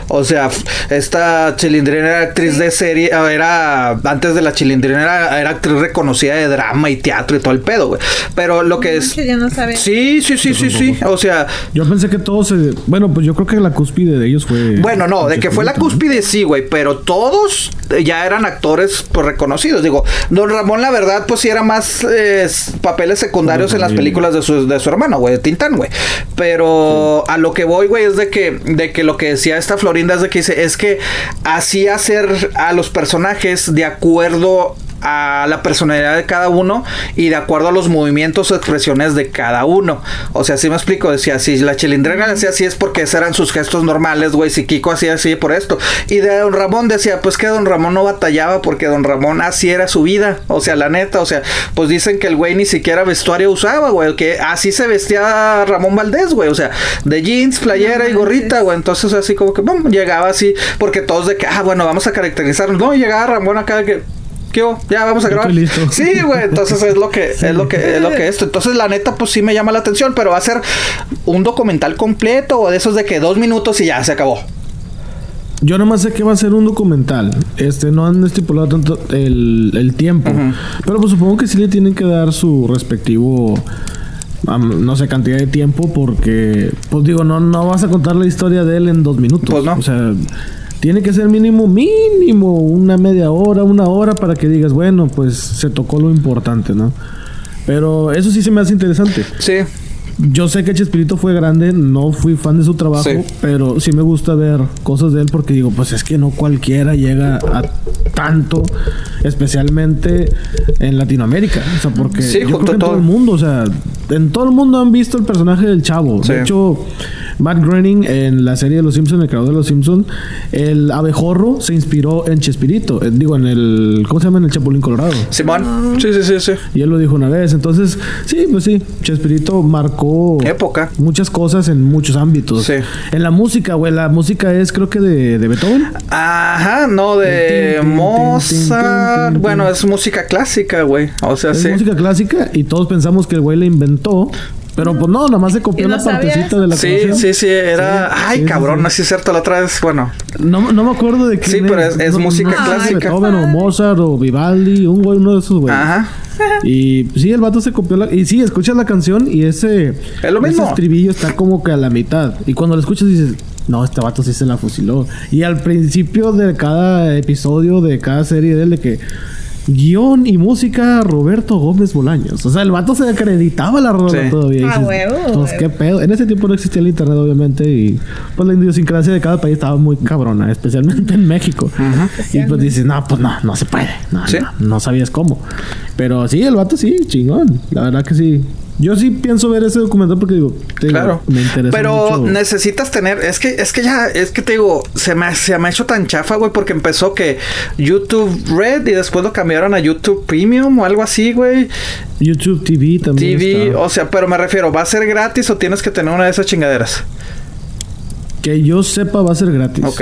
O sea, esta chilindrina actriz de serie, ah, era antes de la chilindrina, era, actriz reconocida de drama y teatro y todo el pedo, güey. Pero lo que es.
No
Sí, sí, sí, sí, sí. O sea.
Yo pensé que todos. Se... Bueno, pues yo creo que la cúspide de ellos fue.
Bueno, no, de que fue la cúspide, sí, güey. Pero todos ya eran actores pues, reconocidos. Digo, Don Ramón, la verdad, pues sí era más eh, papeles secundarios en las películas de su, de su hermano, güey, de Tintán, güey. Pero a lo que voy, güey, es de que, de que lo que decía esta Florinda es de que dice, es que hacía hacer a los personajes de acuerdo a la personalidad de cada uno y de acuerdo a los movimientos o expresiones de cada uno. O sea, si me explico, decía, si la chilindrina decía así es porque esos eran sus gestos normales, güey, si Kiko hacía así por esto. Y de Don Ramón decía, pues que Don Ramón no batallaba porque Don Ramón así era su vida. O sea, la neta, o sea, pues dicen que el güey ni siquiera vestuario usaba, güey, que así se vestía Ramón Valdés, güey, o sea, de jeans, playera y gorrita, güey. Entonces así como que, bueno, llegaba así, porque todos de que, ah, bueno, vamos a caracterizarnos. No, llegaba Ramón acá que ¿qué Ya vamos a grabar. Sí, güey, entonces es lo que es lo que es lo que esto. Entonces, la neta pues sí me llama la atención, pero va a ser un documental completo o de esos de que dos minutos y ya se acabó.
Yo nomás sé que va a ser un documental. Este, no han estipulado tanto el, tiempo. Pero pues supongo que sí le tienen que dar su respectivo no sé, cantidad de tiempo porque, pues digo, no, no vas a contar la historia de él en dos minutos.
Pues no.
O sea, tiene que ser mínimo, mínimo una media hora, una hora para que digas, bueno, pues se tocó lo importante, ¿no? Pero eso sí se me hace interesante.
Sí.
Yo sé que Chespirito fue grande, no fui fan de su trabajo, pero sí me gusta ver cosas de él porque digo, pues es que no cualquiera llega a tanto, especialmente en Latinoamérica. O sea, porque yo creo que en todo el mundo, o sea, en todo el mundo han visto el personaje del chavo. De hecho, Matt Groening en la serie de Los Simpsons, el creador de Los Simpsons, el abejorro se inspiró en Chespirito. Eh, digo, en el. ¿Cómo se llama? En el Chapulín Colorado.
Simón. Sí, sí, sí, sí.
Y él lo dijo una vez. Entonces, sí, pues sí. Chespirito marcó.
Época.
Muchas cosas en muchos ámbitos.
Sí.
En la música, güey. La música es, creo que de, de Beethoven.
Ajá, no, de Mozart. Bueno, es música clásica, güey. O sea,
es música clásica y todos pensamos que el güey la inventó. Pero pues no, nomás se copió una partecita de la
sí,
canción.
Sí, sí, era. Ay, cabrón, no es cierto, la otra vez, bueno.
No, no me acuerdo de qué.
Sí, pero es, música clásica.
Beethoven o Mozart o Vivaldi, un güey, uno de esos güeyes.
Ajá.
Y sí, el vato se copió la. Y sí, escuchas la canción y ese.
Es lo mismo.
Ese estribillo está como que a la mitad. Y cuando lo escuchas dices. No, este vato sí se la fusiló. Y al principio de cada episodio, de cada serie de él, de que Guión y música Roberto Gómez Bolaños. O sea, el vato se acreditaba la rola
Sí.
todavía.
Ah,
dices,
huevo,
pues qué pedo. En ese tiempo no existía el internet, obviamente. Y pues la idiosincrasia de cada país estaba muy cabrona, especialmente en México. Y pues dices, no, pues no, no se puede. No,
Sí.
no, no sabías cómo. Pero sí, el vato sí, chingón. La verdad que sí. Yo sí pienso ver ese documental porque digo, te digo,
Claro.
me interesa
Pero
mucho.
necesitas tener, es que, es que ya, es que te digo, se me, se me ha hecho tan chafa, güey, porque empezó que YouTube Red y después lo cambiaron a YouTube Premium o algo así, güey.
YouTube TV también.
TV,
está.
o sea, pero me refiero, ¿va a ser gratis o tienes que tener una de esas chingaderas?
Que yo sepa va a ser gratis.
Ok.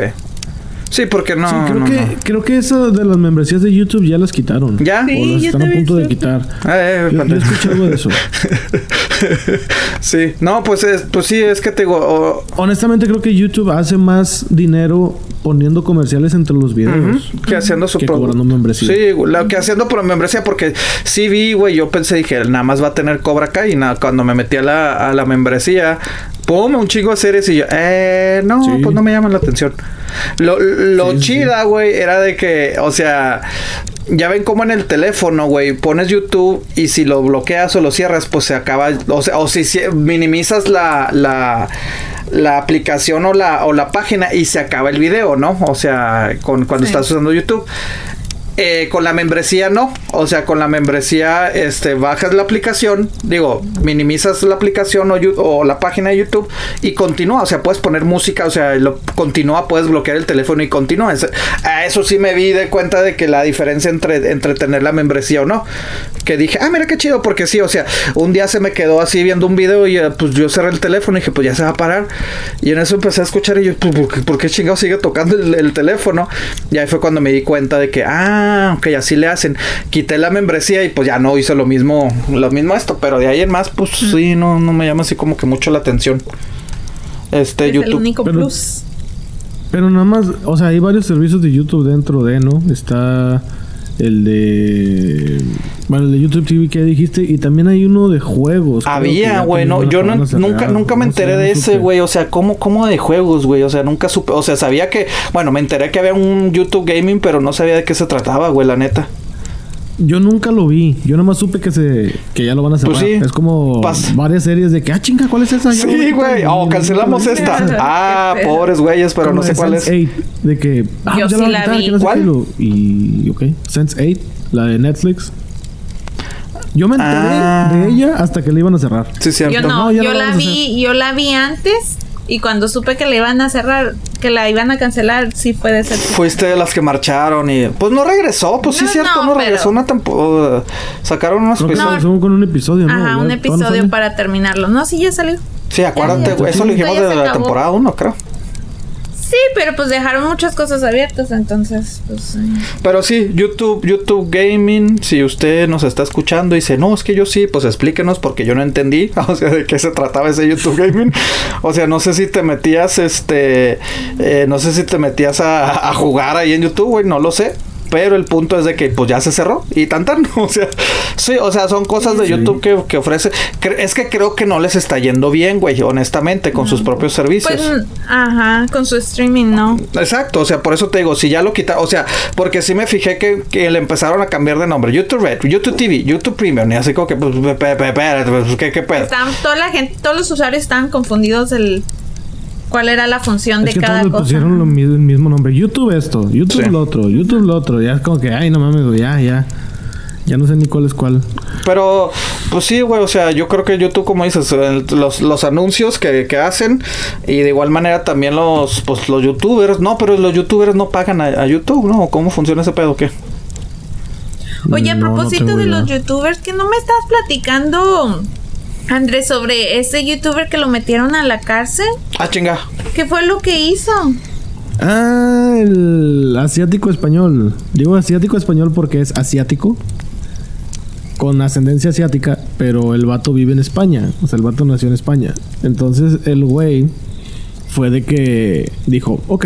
Sí, porque no.
sí, creo
no,
que
no.
creo que esa de las membresías de YouTube ya las quitaron.
¿Ya?
Sí.
O las están a punto de quitar.
Eh, eh,
Yo, yo escuché algo de eso.
sí, no, pues, es, pues sí, es que te digo,
Honestamente creo que YouTube hace más dinero poniendo comerciales entre los videos.
Que haciendo su
que
pro-
cobrando membresía.
Sí, lo que haciendo por membresía, porque sí vi, güey, yo pensé, dije, nada más va a tener Cobra Kai y nada, cuando me metí a la, a la membresía, pum, un chingo de series y yo, eh, no,
Sí.
pues no me llaman la atención. Lo, lo
Sí,
chida, güey, era de que, o sea, ya ven cómo en el teléfono, güey, pones YouTube y si lo bloqueas o lo cierras, pues se acaba, o sea, o si minimizas la, la, la aplicación o la, o la página y se acaba el video, ¿no? O sea, con, cuando
Sí.
estás usando YouTube. Eh, con la membresía no, o sea, con la membresía este bajas la aplicación, digo, minimizas la aplicación o, o la página de YouTube y continúa, o sea, puedes poner música, o sea, lo continúa, puedes bloquear el teléfono y continúa. A eso sí me vi de cuenta de que la diferencia entre, entre tener la membresía o no, que dije, ah, mira qué chido, porque sí, o sea, un día se me quedó así viendo un video y eh, pues yo cerré el teléfono y dije, pues ya se va a parar. Y en eso empecé a escuchar y yo, pues, ¿por qué, chingado sigue tocando el teléfono? Y ahí fue cuando me di cuenta de que, ah, ok, así le hacen. Quité la membresía y pues ya no hice lo mismo, lo mismo esto, pero de ahí en más, pues sí, no, no me llama así como que mucho la atención. Este,
Es el
YouTube.
único
Pero-
plus.
Pero nada más, o sea, hay varios servicios de YouTube dentro de, ¿no? Está el de... Bueno, el de YouTube TV que ya dijiste. Y también hay uno de juegos.
Había, güey, no, yo no, nunca, nunca me enteré de ese, güey, o sea, ¿cómo, cómo de juegos, güey? O sea, nunca supe, o sea, sabía que, bueno, me enteré que había un YouTube Gaming, pero no sabía de qué se trataba, güey, la neta.
Yo nunca lo vi. Yo nada más supe que se que ya lo van a cerrar.
Pues sí.
Es como
Pas-
varias series de que, ah, chinga, ¿cuál es esa? Ya
Sí, güey, oh, cancelamos esta. Ah, pobres güeyes, pero no sé cuál es.
Sense8, de que, ah,
Yo
ya
sí la vi.
que no sé
¿Cuál?
Y, ok, Sense8, la de Netflix. Yo me enteré
Ah.
de ella hasta que la iban a cerrar.
Sí, cierto.
Yo no, yo la
vamos a
vi, yo la vi antes y cuando supe que le iban a cerrar, que la iban a cancelar, sí fue de ser.
Fuiste de las que marcharon y pues no regresó, pues sí,
No,
cierto,
no,
no,
pero-
regresó una temporada. Sacaron unos episodios.
salió con un episodio, ¿no?
Ajá, un
no
episodio para terminarlo. No, sí, ya salió.
Sí, acuérdate,
Ya, ya,
güey,
ya.
eso lo dijimos
Ya se
de la temporada 1, creo.
Sí, pero pues dejaron muchas cosas abiertas, entonces, pues.
Pero sí, YouTube, YouTube Gaming, si usted nos está escuchando y dice, no, es que yo sí, pues explíquenos porque yo no entendí, o sea, de qué se trataba ese YouTube Gaming. O sea, no sé si te metías, este, eh, no sé si te metías a, a jugar ahí en YouTube, güey, no lo sé. Pero el punto es de que pues ya se cerró y tan tan. O sea, sí, o sea, son cosas de
Sí.
YouTube que, que ofrece. Cre- Es que creo que no les está yendo bien, güey, honestamente, con sus propios servicios.
Pues, ajá, con su streaming, no.
Exacto, o sea, por eso te digo, si ya lo quitaron, o sea, porque sí me fijé que, que le empezaron a cambiar de nombre, YouTube Red, YouTube TV, YouTube Premium, y así como que, pues, pe- pe- pe- espérate, pues, ¿qué, qué pedo?
Estaban, toda la gente, todos los usuarios estaban confundidos del cuál era la función de
Es que
cada
todos le
cosa.
pusieron lo mi- el mismo nombre. YouTube esto, YouTube
Sí.
lo otro, YouTube lo otro. Ya es como que, ay, no mames, ya, ya. Ya no sé ni cuál es cuál.
Pero, pues sí, güey, o sea, yo creo que YouTube, como dices, el- los, los anuncios que, que hacen, y de igual manera también los, pues, los youtubers, no, pero los youtubers no pagan a, a YouTube, ¿no? ¿Cómo funciona ese pedo? ¿Qué?
Oye, a
No, no
propósito de los youtubers, que no me estás platicando, Andrés, sobre ese youtuber que lo metieron a la cárcel.
Ah, chinga.
¿Qué fue lo que hizo?
Ah, el asiático español. Digo asiático español porque es asiático. Con ascendencia asiática, pero el vato vive en España. O sea, el vato nació en España. Entonces el güey fue de que dijo, ok.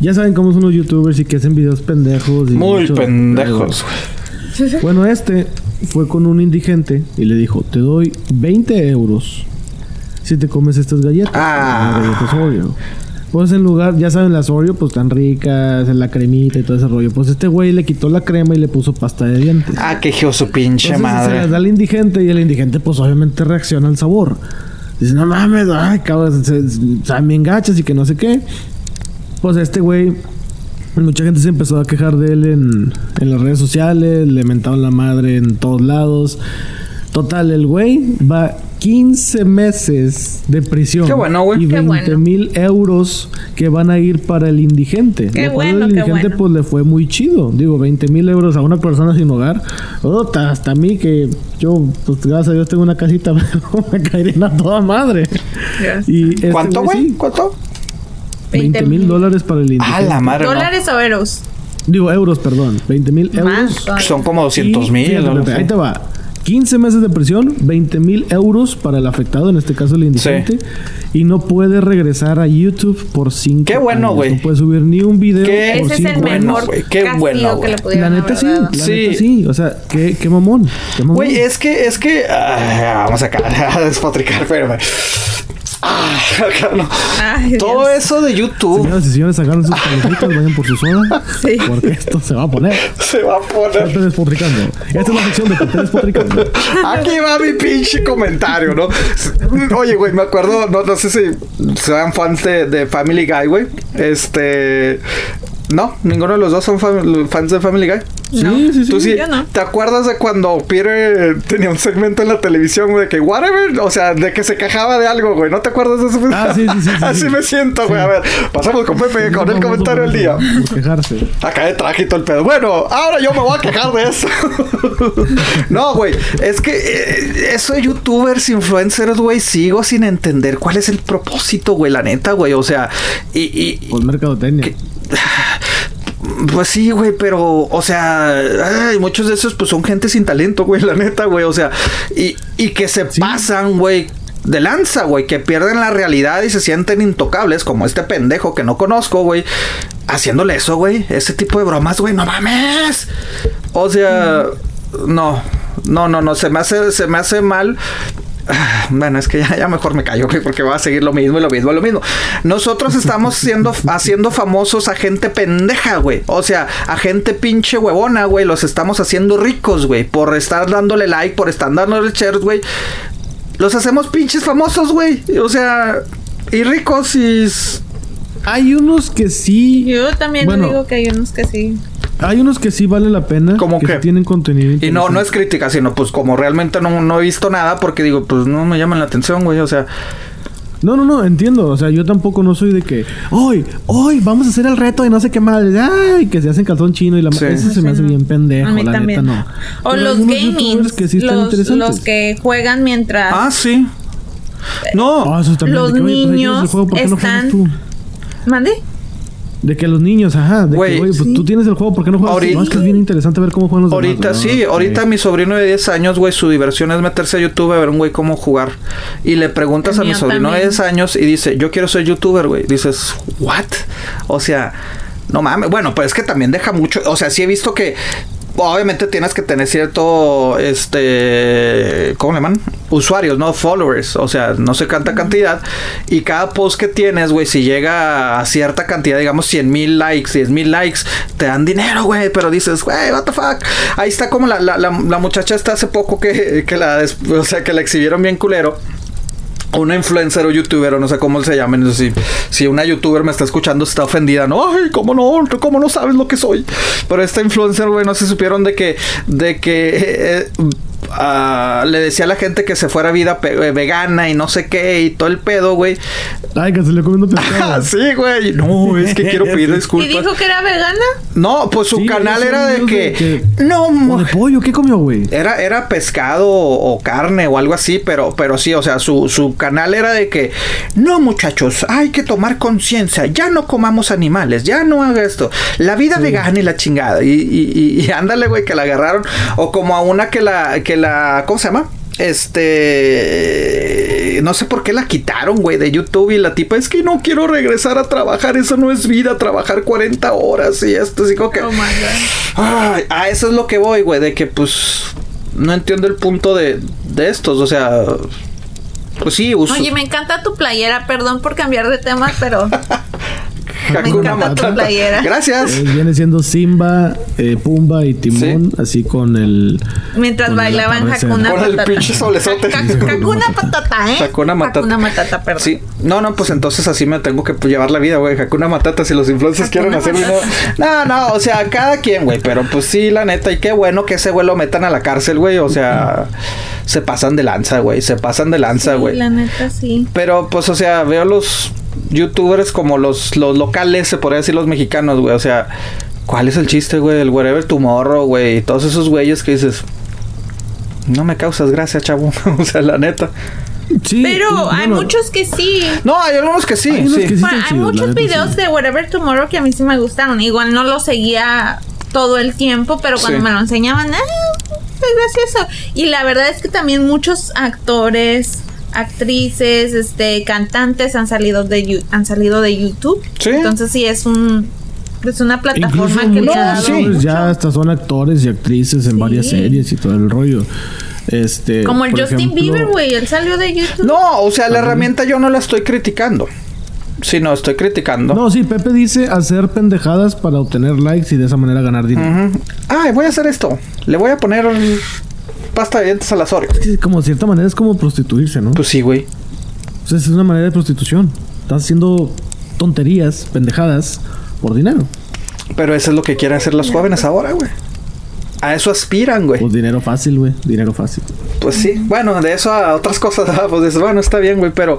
Ya saben cómo son los youtubers y que hacen videos pendejos. Y
Muy
mucho-
pendejos, güey.
Bueno, este fue con un indigente y le dijo, te doy 20 euros si te comes estas galletas.
Ah.
Unas galletas Oreo. Pues en lugar, ya saben, las Oreo, pues tan ricas, la cremita y todo ese rollo. Pues este güey le quitó la crema y le puso pasta de dientes.
Ah, hijo su pinche
Entonces, Se
madre.
las da al indigente y el indigente, pues obviamente reacciona al sabor. Dice, no mames, ay, cabrón, se, se- saben bien gachas y que no sé qué. Pues este güey, mucha gente se empezó a quejar de él en, en las redes sociales, le mentaban la madre en todos lados. Total, el güey va 15 meses de prisión.
Qué bueno, güey.
Y
Qué
20
bueno.
mil euros que van a ir para el indigente.
Qué
Lo cual
bueno,
el
qué
indigente
bueno.
pues le fue muy chido. Digo, 20 mil euros a una persona sin hogar. Ota, hasta a mí que yo, pues gracias a Dios tengo una casita, me caerían a toda madre. Y este
¿Cuánto, güey?
sí,
¿Cuánto?
20 mil dólares para el indigente.
Ah, la madre. no.
¿Dólares o euros?
Digo, euros, perdón. 20 mil euros.
Son como 200
Y,
mil.
fíjate,
o algo
fíjate,
así.
Ahí te va. 15 meses de prisión, 20 mil euros para el afectado, en este caso el indigente, y no puede regresar a YouTube por 5
Qué bueno, güey.
No puede subir ni un video
Qué
por
Ese es
cinco
el mejor
güey, qué bueno,
que
güey.
le
La neta sí, la
Sí.
neta sí. O sea, qué, qué mamón. Qué mamón.
Güey, es que, es que. ah, vamos acá a despotricar, pero. Ah, no.
Ay, Dios.
Todo eso de YouTube
Señoras y señores, agarren sus palomitas, vayan por su soda.
Sí.
Porque esto se va a poner.
se va a poner.
Pepe despotricando. Esta es la sección de Pepe despotricando.
Aquí va mi pinche comentario, ¿no? Oye, güey, me acuerdo, no, no sé si sean fans de, de Family Guy, güey. Este. No, ninguno de los dos son fam- fans de Family Guy.
No.
Sí, sí, sí.
Tú sí,
yo no.
¿te acuerdas de cuando Peter tenía un segmento en la televisión güey, de que whatever, o sea, de que se quejaba de algo, güey? ¿No te acuerdas de eso?
Ah, sí, sí, sí, sí,
Así
sí.
me siento, güey. A ver, pasamos con Pepe con el comentario del día.
Por quejarse.
Acá de todo el pedo. Bueno, ahora yo me voy a quejar de eso. no, güey. Es que eh, eso de youtubers, influencers, güey, sigo sin entender cuál es el propósito, güey, la neta, güey. O sea, y, y,
Por mercadotecnia.
Pues sí, güey, pero, o sea, ay, muchos de esos pues son gente sin talento, güey, la neta, güey, o sea, y, y que se pasan, güey. De lanza, güey, que pierden la realidad y se sienten intocables, como este pendejo que no conozco, güey, haciéndole eso, güey, ese tipo de bromas, güey, no mames. O sea, no, no, no, no, se me hace, se me hace mal. Bueno, es que ya, ya mejor me callo, güey, porque va a seguir lo mismo y lo mismo y lo mismo. Nosotros estamos siendo, haciendo famosos a gente pendeja, güey. O sea, a gente pinche huevona, güey. Los estamos haciendo ricos, güey. Por estar dándole like, por estar dándole shares, güey. Los hacemos pinches famosos, güey. O sea, y ricos y...
Hay unos que sí.
Yo también
Bueno.
digo que hay unos que sí.
Hay unos que sí vale la pena.
¿Cómo
que sí tienen contenido.
Y no, no es crítica, sino pues como realmente no, no he visto nada porque digo, pues no me llaman la atención, güey. O sea,
No, no, no, entiendo. O sea, yo tampoco no soy de que. Hoy, hoy, vamos a hacer el reto de no sé qué más. Ay, que se hacen calzón chino y la
Sí.
Ese se me hace bien pendejo.
A mí
la
también.
neta, no.
O
Pero
los
que sí están
los,
interesantes.
los que juegan mientras
ah, sí. No,
eso también,
Los
de que, oye, pues,
niños
juego, ¿por qué no juegas
están-
tú?
mande.
De que los niños, ajá. De
Güey,
que, oye, pues
sí.
tú tienes el juego, ¿por qué no juegas?
Ahorita-
No, es que es bien interesante ver cómo juegan los
Ahorita
demás.
sí,
No,
ahorita mi sobrino de 10 años, güey, su diversión es meterse a YouTube a ver un güey cómo jugar. Y le preguntas
El
a mi sobrino de
también.
10 años y dice, yo quiero ser youtuber, güey. Dices, ¿what? O sea, no mames. Bueno, pues es que también deja mucho. O sea, sí he visto que. Obviamente tienes que tener cierto, este, ¿cómo le llaman? Usuarios, ¿no? Followers, o sea, no sé cuánta cantidad. Y cada post que tienes, güey, si llega a cierta cantidad, digamos 100 mil likes, 10 mil likes, te dan dinero, güey. Pero dices, güey, what the fuck. Ahí está como la, la, la, la muchacha está hace poco que, que la, o sea, que la exhibieron bien culero una influencer o youtuber o no sé cómo se llamen. Si, si una youtuber me está escuchando, está ofendida. No, ay, cómo no, cómo no sabes lo que soy. Pero esta influencer, güey, no se supieron de que, de que eh, ah, le decía a la gente que se fuera vida eh, vegana y no sé qué y todo el pedo, güey.
Ay, que se le comiendo pescado.
Ah, sí, güey. No, es que quiero pedir
¿Y
disculpas.
dijo que era vegana?
No, pues su
Sí,
canal era de que,
de
no,
O de pollo, ¿qué comió, güey?
Era, era pescado o, o carne o algo así, pero, pero sí, o sea, su, su canal era de que, no muchachos, hay que tomar conciencia, ya no comamos animales, ya no haga esto, la vida vegana y la chingada, y, y, y- y ándale, güey, que la agarraron, o como a una que la, que la, ¿cómo se llama? Este, no sé por qué la quitaron, güey, de YouTube y la tipa es que no quiero regresar a trabajar, eso no es vida, trabajar 40 horas y esto, así como que...
Oh my god.
Ay, a eso es lo que voy, güey, de que pues no entiendo el punto de, de estos, o sea, pues sí, uso.
Oye, me encanta tu playera, perdón por cambiar de tema, pero Me encanta tu
Matata.
playera.
Gracias.
Eh, viene siendo Simba, eh, Pumba y Timón, así con el.
Mientras
con
bailaban. Hakuna
Con el
Matata.
pinche solezote.
Ha- ha- Hakuna Matata, ¿eh?
Hakuna Matata.
Hakuna Matata, perdón.
Sí, no, no, pues entonces así me tengo que llevar la vida, güey. Hakuna Matata, si los influencers quieren hacer video. No, no, o sea, cada quien, güey. Pero pues sí, la neta, y qué bueno que ese güey lo metan a la cárcel, güey. O sea, se pasan de lanza, güey. Se pasan de lanza,
Sí,
güey.
la neta, sí.
Pero pues, o sea, veo los youtubers como los, los locales, se podría decir los mexicanos, güey. O sea, ¿cuál es el chiste, güey? El Wherever Tomorrow, güey. Y todos esos güeyes que dices. No me causas gracia, chavo. o sea, la neta.
Sí,
Pero
no,
hay
no,
muchos que sí.
No, hay algunos que sí,
Hay unos
sí.
que sí.
Bueno,
están
hay
chidos, la
muchos videos
sí.
de Whatever Tomorrow que a mí sí me gustaron. Igual no lo seguía todo el tiempo, pero cuando
Sí.
me lo enseñaban, ah, es gracioso. Y la verdad es que también muchos actores, actrices, este, cantantes han salido de han salido de YouTube.
Sí.
Entonces sí es un es una plataforma
Incluso
que le
muchos
ha dado
sí.
mucho.
ya hasta son actores y actrices en
Sí.
varias series y todo el rollo. Este,
Como el Justin
ejemplo,
Bieber, güey, él salió de YouTube.
No, o sea, la herramienta yo no la estoy criticando. Sí, no, estoy criticando.
No, sí, Pepe dice hacer pendejadas para obtener likes y de esa manera ganar dinero.
Ay, voy a hacer esto. Le voy a poner pasta de dientes al Oreo.
Sí, como de cierta manera es como prostituirse, ¿no?
Pues sí, güey.
O sea, es una manera de prostitución. Estás haciendo tonterías, pendejadas, por dinero.
Pero eso es lo que quieren hacer los jóvenes ahora, güey. A eso aspiran, güey.
Pues dinero fácil, güey. Dinero fácil.
Pues sí. Bueno, de eso a otras cosas, pues dices, bueno, está bien, güey, pero...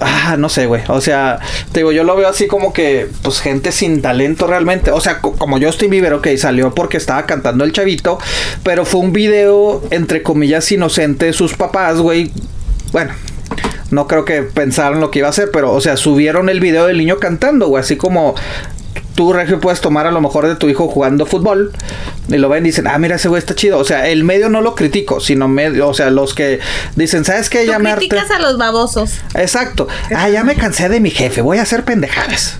Ah, no sé, güey. O sea, te digo, yo lo veo así como que, pues, gente sin talento realmente. O sea, co- como Justin Bieber, ok, salió porque estaba cantando el chavito, pero fue un video, entre comillas, inocente de sus papás, güey. Bueno, no creo que pensaron lo que iba a hacer, pero, o sea, subieron el video del niño cantando, güey, así como tú, Regio, puedes tomar a lo mejor de tu hijo jugando fútbol y lo ven y dicen, ah, mira, ese güey está chido. O sea, el medio no lo critico, sino medio, o sea, los que dicen, ¿sabes qué?
Tú
Ya me harté".
criticas a los babosos.
Exacto. Ah, ya me cansé de mi jefe, voy a hacer pendejadas.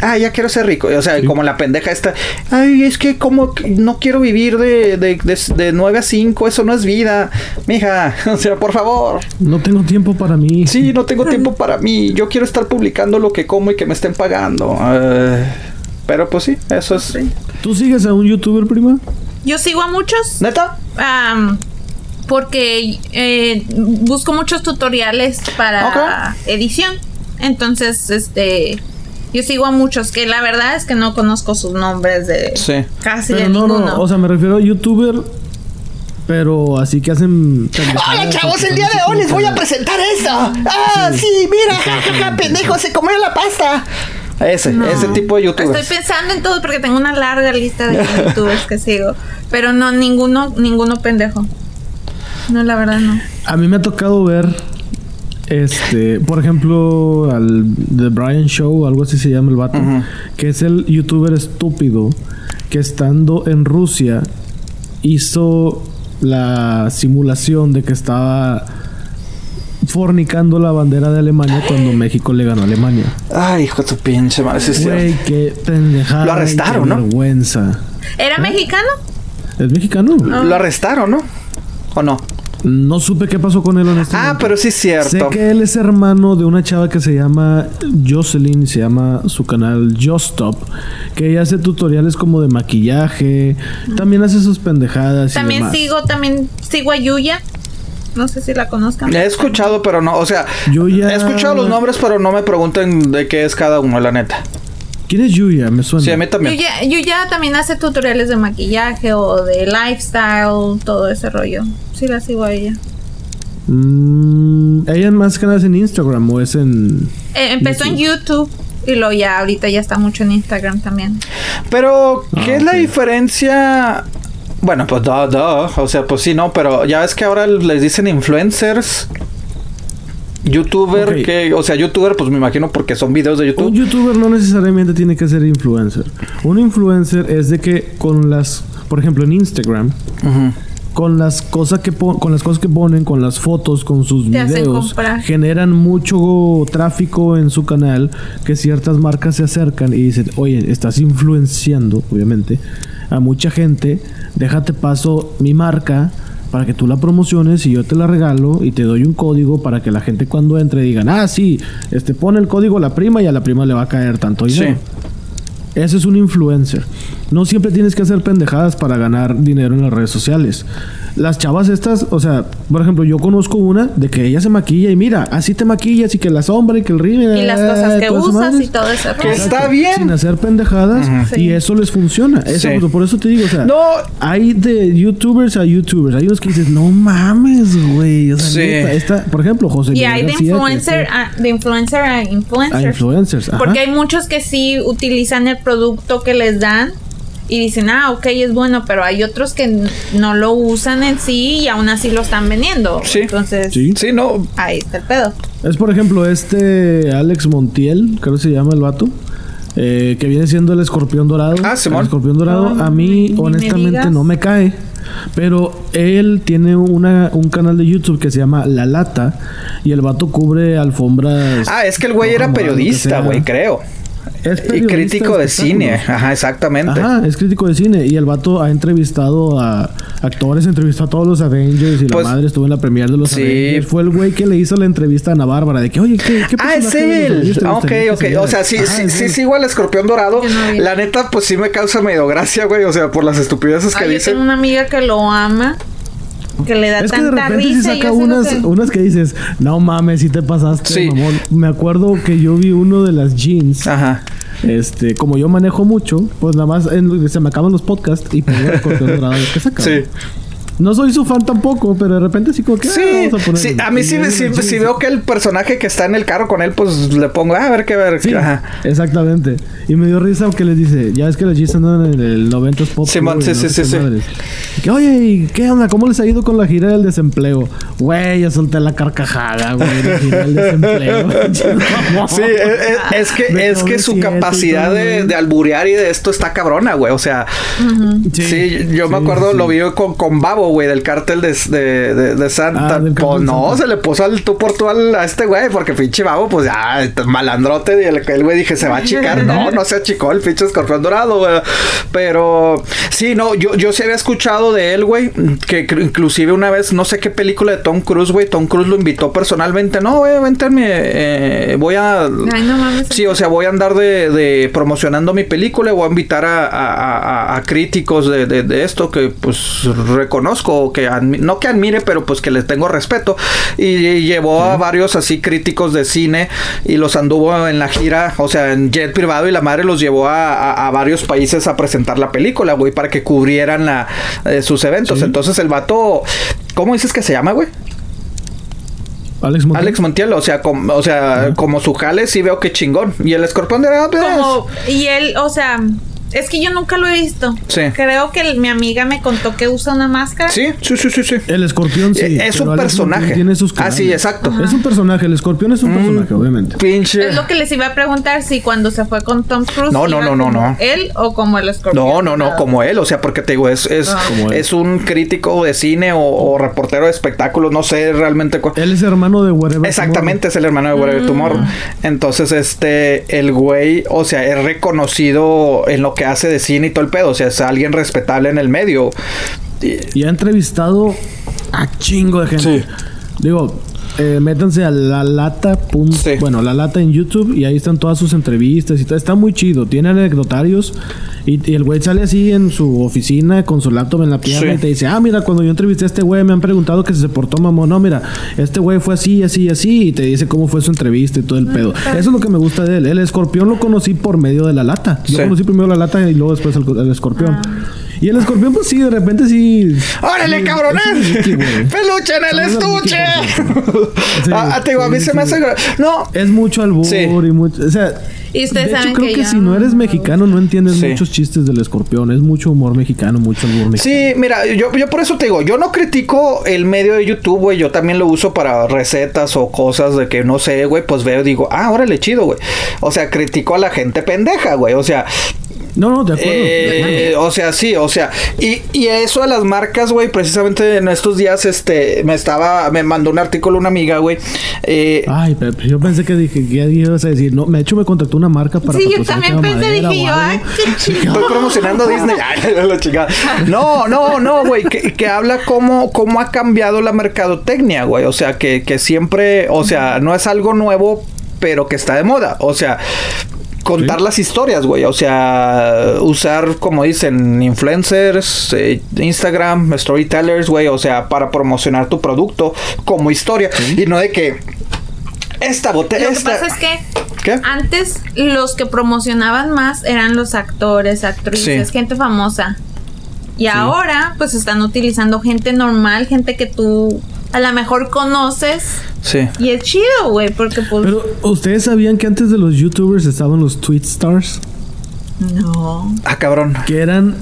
Ah, ya quiero ser rico. O sea, como la pendeja esta. Ay, es que como que no quiero vivir de, de, de, de 9 a 5, eso no es vida. Mija, o sea, por favor.
No tengo tiempo para mí.
Sí, no tengo tiempo para mí. Yo quiero estar publicando lo que como y que me estén pagando. Eh, pero pues sí, eso es.
¿Tú sigues a un youtuber, prima?
Yo sigo a muchos
¿Neta?
porque eh, busco muchos tutoriales para edición. Entonces, este, yo sigo a muchos que la verdad es que no conozco sus nombres de
Sí.
casi
Pero
de
no,
ninguno.
no, o sea, me refiero a youtuber, pero así que hacen.
Hola chavos, el día de hoy les voy a presentar eso. Ah, sí, mira, jajaja, pendejo, se comió la pasta. Ese,
No.
ese tipo de youtubers.
Estoy pensando en todo porque tengo una larga lista de youtubers que sigo. Pero no, ninguno, ninguno pendejo. No, la verdad no.
A mí me ha tocado ver, este, por ejemplo, al The Brian Show, algo así se llama el vato, que es el youtuber estúpido que estando en Rusia hizo la simulación de que estaba fornicando la bandera de Alemania cuando México le ganó a Alemania.
Ay, hijo de tu pinche madre. sí es cierto.
Güey, qué pendejada.
Lo arrestaron,
qué
¿no?
vergüenza.
¿Era mexicano?
¿Es mexicano?
Lo arrestaron, ¿no? ¿O no?
No supe qué pasó con él honestamente.
Ah, pero sí es cierto.
Sé que él es hermano de una chava que se llama Jocelyn, se llama su canal Justop, que ella hace tutoriales como de maquillaje, también hace sus pendejadas. y
También
demás.
sigo, también sigo a Yuya. No sé si la conozcan.
He escuchado, pero no. O sea,
Yo ya-
he escuchado los nombres, pero no me pregunten de qué es cada uno, la neta.
¿Quién es Yuya? Me suena.
Sí, a mí también.
Yuya, Yuya también hace tutoriales de maquillaje o de lifestyle, todo ese rollo. Sí la sigo a ella.
Mm, ella más que nada es en Instagram o es en.
Eh, empezó en YouTube y luego ya ahorita ya está mucho en Instagram también.
Pero, ¿qué
Ah,
es la diferencia? Bueno, pues duh, duh. O sea, pues sí, no, pero ya ves que ahora les dicen influencers. Youtuber, que, o sea, youtuber, pues me imagino porque son videos de
Un
YouTube.
youtuber no necesariamente tiene que ser influencer. Un influencer es de que con las, por ejemplo, en Instagram,
Ujú.
con las cosas que pon- con las cosas que ponen, con las fotos, con sus
Te
videos, generan mucho tráfico en su canal que ciertas marcas se acercan y dicen, oye, estás influenciando, obviamente, a mucha gente, déjate paso mi marca para que tú la promociones y yo te la regalo y te doy un código para que la gente cuando entre digan, ah, sí, este pone el código a la prima y a la prima le va a caer tanto dinero. Ese es un influencer. No siempre tienes que hacer pendejadas para ganar dinero en las redes sociales. Las chavas estas, o sea, por ejemplo, yo conozco una de que ella se maquilla y mira, así te maquillas y que la sombra y que el rímel.
Y las cosas que usas y todo eso.
Que está bien.
Sin hacer pendejadas y eso les funciona. Eso,
Sí.
Por eso te digo, o sea,
No.
hay de youtubers a youtubers. Hay unos que dices, no mames, güey. O sea,
Sí.
neta, esta, por ejemplo, José
Y
Miguel
hay de influencer a, de influencer a
a
influencer.
influencers. ajá.
Porque hay muchos que sí utilizan el producto que les dan y dicen, ah, ok, es bueno, pero hay otros que no lo usan en sí y aún así lo están vendiendo.
Sí.
Entonces,
Sí.
Sí, no.
ahí está el pedo.
Es por ejemplo este Alex Montiel, creo que se llama el vato. eh, que viene siendo el escorpión dorado.
Ah, Simón.
El escorpión dorado
Oh,
a mí
me
honestamente no me cae. Pero él tiene una, un canal de YouTube que se llama La Lata. Y el vato cubre alfombras.
Ah, es que el güey era periodista, güey, creo.
Es
Y
periodista
crítico de cine. Ajá, exactamente.
Ajá, es crítico de cine. Y el vato ha entrevistado a actores, entrevistó a todos los Avengers. Y
Pues-
la madre estuvo en la premiere de los
Sí.
Avengers. Fue el güey que le hizo la entrevista a Ana Bárbara. De que, oye, ¿qué, qué
Ah, es él.
Avengers te
Ah, ok, ok. O sea, sí,
Ajá,
sí,
es
sí, sigo al escorpión dorado.
Yo no.
La neta, pues sí me causa medio gracia, güey. O sea, por las estupideces que
Ay, yo
dicen.
tengo una amiga que lo ama, que le da
Es que de
tanta
repente
risa. y
saca unas,
que-
unas que dices, no mames, si te pasaste,
Sí.
mamón. Me acuerdo que yo vi uno de las jeans.
Ajá.
Este, como yo manejo mucho, pues nada más en- se me acaban los podcasts y pongo dorado que saca.
Sí.
No soy su fan tampoco, pero de repente sí como que ah,
Sí,
vamos a poner-
sí, a mí sí, sí, sí
jeans.
veo que el personaje que está en el carro con él, pues le pongo, ah, a ver qué ver.
Sí,
Ajá.
exactamente. Y me dio risa que les dice, ya es que las G's andan en el 90s pop.
Simón, sí,
no
sí, sí, sí.
que, oye, ¿y qué onda? ¿Cómo les ha ido con la gira del desempleo? Güey, ya solté la carcajada, güey, la gira del desempleo.
Sí, es, es- es que,
Me
es que su capacidad de, de alburear y de esto está cabrona, güey. O sea, sí, yo me
sí,
acuerdo,
sí.
lo vi con, con Babo, güey, del cártel de, de, de- de Santa.
Ah,
pues no,
Santa.
se le puso al tú por tú al- a este güey, porque pinche Babo, pues ya, malandrote. Y el, el güey dije, se va a chicar. No, no se achicó el pinche escorpión dorado, güey. Pero sí, no, yo, yo sí había escuchado de él, güey, que inclusive una vez, no sé qué película de Tom Cruise, güey, Tom Cruise lo invitó personalmente. No, güey, vente, a mi, eh, voy a...
Ay, no mames.
Sí, o sea, voy a andar de, de promocionando mi película y voy a invitar a, a- a- a críticos de, de- de esto que pues reconozco, que no que admire, pero pues que les tengo respeto. Y, llevó a varios así críticos de cine y los anduvo en la gira, o sea, en jet privado y la madre los llevó a, a- a varios países a presentar la película, güey, para que cubrieran la, eh, sus eventos.
Sí.
Entonces el vato, ¿cómo dices que se llama, güey?
Alex Montiel.
Alex Montiel, o sea, com- o sea, como su jale sí veo que chingón. Y el escorpión de
Como, y él, o sea, es que yo nunca lo he visto.
Sí.
Creo que el- mi amiga me contó que usa una máscara.
Sí, sí, sí, sí, sí.
El escorpión sí.
Eh, es un personaje.
Tiene sus
Ah, sí, exacto.
Es un personaje. El escorpión es un personaje, obviamente.
Pinche.
Es lo que les iba a preguntar si cuando se fue con Tom Cruise.
No, no, no, no, no.
Él o como el escorpión.
No, no, no, como él, o sea, porque te digo, es, es,
Ah.
Es un crítico de cine o, o reportero de espectáculos, no sé realmente. cu-
Él es hermano de Whatever.
Exactamente, es el hermano de Whatever Tomorrow. Entonces, este, el güey, o sea, es reconocido en lo que hace de cine y todo el pedo, o sea, es alguien respetable en el medio. Y-
Y ha entrevistado a chingo de gente.
Sí.
Digo, eh, métanse a la lata. pun-
Sí.
Bueno, la lata en YouTube y ahí están todas sus entrevistas y todo. Está muy chido. Tiene anecdotarios y, y el güey sale así en su oficina con su laptop en la pierna
Sí.
y te dice: Ah, mira, cuando yo entrevisté a este güey me han preguntado que si se portó mamón. No, mira, este güey fue así, así, así. Y te dice cómo fue su entrevista y todo el pedo. Eso es lo que me gusta de él. El escorpión lo conocí por medio de la lata. Yo
Sí.
conocí primero la lata y luego después el, el escorpión.
Ah.
Y el escorpión, pues sí, de repente sí.
¡Órale, cabrones! ¡Peluche en el estuche!
Sí,
ah, ah, te digo, a mí
sí,
se me hace. No,
Es mucho albur
Sí.
y mucho. O sea.
Y
de hecho,
saben
creo
que
que,
yo
si no eres
no-
mexicano, no entiendes
Sí.
muchos chistes del escorpión. Es mucho humor mexicano, mucho albur mexicano.
Sí, mira, yo, yo por eso te digo, yo no critico el medio de YouTube, güey. Yo también lo uso para recetas o cosas de que no sé, güey. Pues veo y digo, ah, órale, chido, güey. O sea, critico a la gente pendeja, güey. O sea,
No, no, de acuerdo.
Eh,
de acuerdo.
o sea, sí, o sea, y, y eso de las marcas, güey, precisamente en estos días, este, me estaba, me mandó un artículo una amiga, güey. Eh,
Ay, pero pero yo pensé que dije que ibas a decir, no, de hecho me contactó una marca para
Sí, yo también pensé,
Madera
dije yo, ay, qué chido.
Estoy promocionando Disney. Ay, la chingada. No, no, no, güey. Que, que habla cómo, cómo ha cambiado la mercadotecnia, güey. O sea, que, que siempre, o sea, no es algo nuevo, pero que está de moda. O sea, contar
Sí.
las historias, güey. O sea, usar, como dicen, influencers, eh, Instagram, storytellers, güey. O sea, para promocionar tu producto como historia. Y no de que esta botella.
Lo que
esta...
pasa es que
¿Qué?
antes los que promocionaban más eran los actores, actrices,
Sí.
gente famosa. Y ahora pues están utilizando gente normal, gente que tú a lo mejor conoces.
Sí.
Y es chido, güey, porque pues...
Pero, ¿ustedes sabían que antes de los YouTubers estaban los Tweet Stars?
no.
Ah, cabrón.
Que eran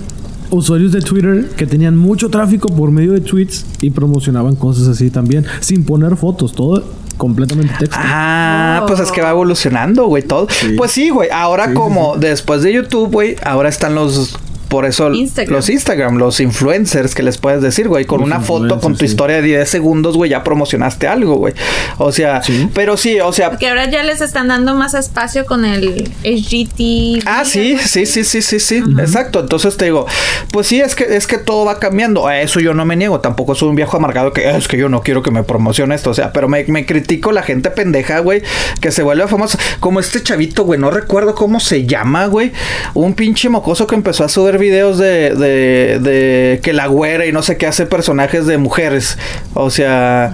usuarios de Twitter que tenían mucho tráfico por medio de tweets y promocionaban cosas así también, sin poner fotos, todo completamente texto.
Ah,
Oh.
pues es que va evolucionando, güey, todo.
Sí.
Pues sí, güey. Ahora
Sí,
como después de YouTube, güey, ahora están los por eso
Instagram.
los Instagram, los influencers que les puedes decir, güey, con
Los
una foto con tu
sí.
historia de 10 segundos, güey, ya promocionaste algo, güey. O sea,
Sí.
pero sí, o sea,
Porque ahora ya les están dando más espacio con el HGT.
Ah, sí, sí, sí, sí, sí, sí, exacto. Entonces te digo, pues sí, es que es que todo va cambiando. A eso yo no me niego. Tampoco soy un viejo amargado que "Ah, es que yo no quiero que me promocione esto. O sea, pero me, me critico la gente pendeja, güey, que se vuelve famosa. Como este chavito, güey, no recuerdo cómo se llama, güey. Un pinche mocoso que empezó a subir videos de, de, de que la güera y no sé qué hace personajes de mujeres. O sea,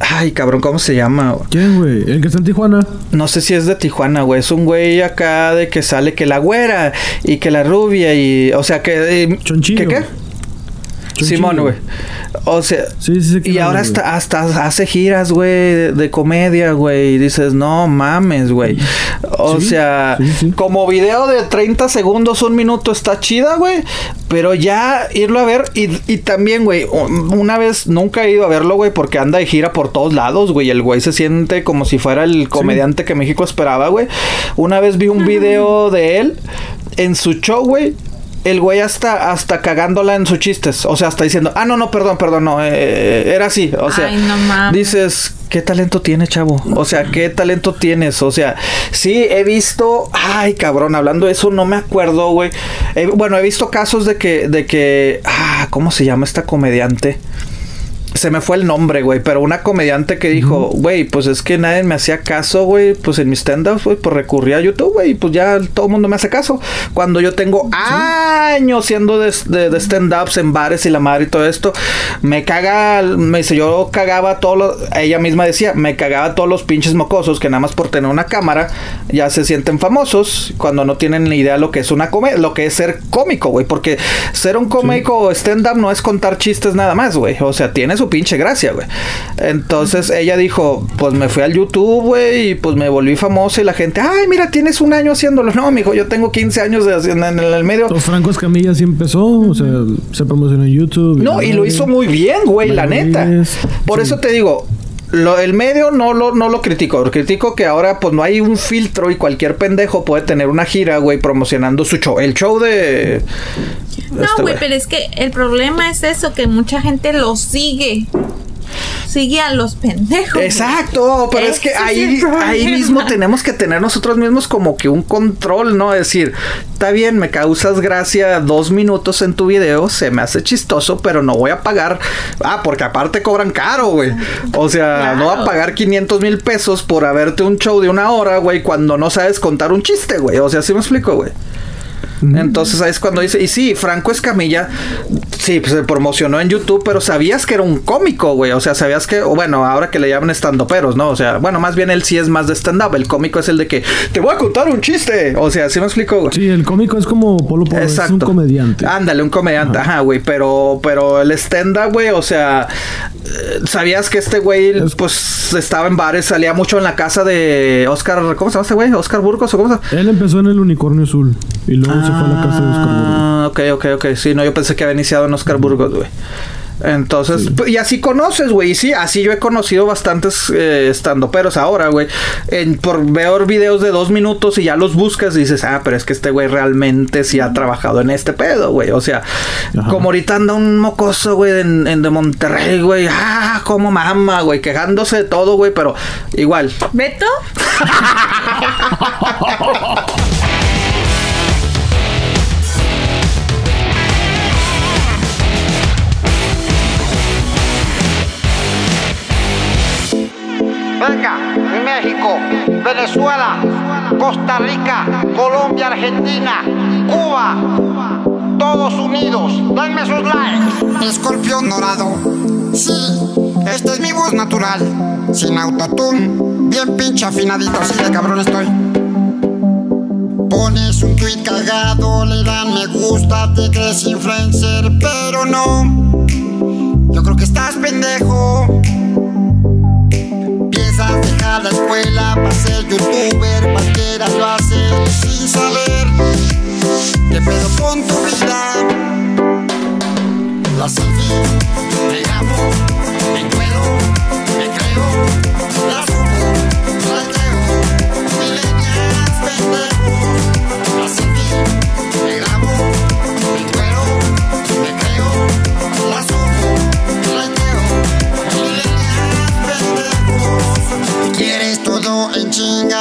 ay, cabrón, ¿cómo se llama?
¿Quién, güey? El que está en Tijuana.
No sé si es de Tijuana, güey. Es un güey acá de que sale que la güera y que la rubia y. O sea, que. eh,
Chonchillo.
¿Qué qué? Simón, güey. O sea.
Sí, sí, sí. que
Y ahora hasta, hasta hace giras, güey, de, de comedia, güey. Y dices, no mames, güey. O
Sí,
sea,
sí, sí.
como video de 30 segundos, un minuto está chida, güey. Pero ya irlo a ver. Y, y también, güey, un- una vez nunca he ido a verlo, güey, porque anda de gira por todos lados, güey. El güey se siente como si fuera el comediante que México esperaba, güey. Una vez vi un video de él en su show, güey. El güey hasta, hasta cagándola en sus chistes. O sea, hasta diciendo, ah, no, no, perdón, perdón, no. eh, era así. O sea,
Ay, no mames.
dices, ¿qué talento tiene, chavo? O sea, ¿qué talento tienes? O sea, sí, he visto. Ay, cabrón, hablando de eso, no me acuerdo, güey. Eh, bueno, he visto casos de que, de que. Ah, ¿cómo se llama esta comediante? Se me fue el nombre, güey, pero una comediante que dijo, güey, pues es que nadie me hacía caso, güey, pues en mis stand-ups, güey, pues recurrí a YouTube, güey, y pues ya todo el mundo me hace caso. Cuando yo tengo años siendo de, de- de stand-ups en bares y la madre y todo esto, me caga, me dice, yo cagaba todos los, ella misma decía, me cagaba todos los pinches mocosos que nada más por tener una cámara ya se sienten famosos cuando no tienen ni idea lo que es una comedia, lo que es ser cómico, güey, porque ser un cómico o stand-up no es contar chistes nada más, güey, o sea, tiene su pinche gracia, güey. Entonces ella dijo, pues me fui al YouTube, güey, y pues me volví famoso y la gente, ay, mira, tienes un año haciéndolo. No, mijo, yo tengo 15 años de, en, en el medio.
Los Franco Escamilla sí empezó, o sea, se promocionó en YouTube.
No, y lo hizo muy bien, güey, la neta. Por
sí.
eso te digo, lo, el medio no lo, no lo critico. Lo critico que ahora pues no hay un filtro y cualquier pendejo puede tener una gira, güey, promocionando su show. El show de...
No,
este
güey, pero es que el problema es eso, que mucha gente lo sigue. Sigue a los pendejos.
Exacto, pero es que
Ese es
ahí, ahí mismo tenemos que tener nosotros mismos como que un control, ¿no? Decir, está bien, me causas gracia dos minutos en tu video, se me hace chistoso, pero no voy a pagar. Ah, porque aparte cobran caro, güey. O sea, no voy a pagar 500 mil pesos por haberte un show de una hora, güey, cuando no sabes contar un chiste, güey. O sea, ¿sí me explico, güey? Entonces ahí es cuando dice, y sí, Franco Escamilla, sí, pues, se promocionó en YouTube, pero sabías que era un cómico, güey. O sea, sabías que, o bueno, ahora que le llaman estandoperos, ¿no? O sea, bueno, más bien él sí es más de stand-up. El cómico es el de que te voy a contar un chiste. O sea, ¿sí me explico, güey?
Sí, el cómico es como Polo Polo, es un comediante.
Ándale, un comediante, ajá, güey. Pero, pero el stand-up, güey, o sea, eh, sabías que este güey,
Es-
pues, estaba en bares, salía mucho en la casa de Oscar, ¿cómo se llama este güey? Oscar Burgos o cómo se llama?
Él empezó en el Unicornio Azul y luego se fue a la casa de Oscar Burgos.
Ah, ok, ok, ok. Sí, no, yo pensé que había iniciado en Oscar Burgos, güey. Entonces, pues, y así conoces, güey. Y sí, así yo he conocido bastantes eh, estandoperos ahora, güey. Por ver videos de dos minutos y ya los buscas y dices, ah, pero es que este güey realmente sí ha trabajado en este pedo, güey. O sea,
Ajá.
como ahorita anda un mocoso, güey, en, en de Monterrey, güey. Ah, como mama, güey. Quejándose de todo, güey, pero igual.
¿Beto?
Venga, México, Venezuela, Costa Rica, Colombia, Argentina, Cuba, todos unidos, denme sus likes.
Escorpión dorado. Sí, esta es mi voz natural. Sin autotune, bien pinche afinadito, así de cabrón estoy. Pones un tweet cagado, le dan me gusta, te crees influencer, pero no. Yo creo que estás pendejo. Piensas dejar la escuela para ser youtuber, cualquiera lo hace sin saber qué pedo con tu vida. La selfie, me grabo, me encuero, me creo,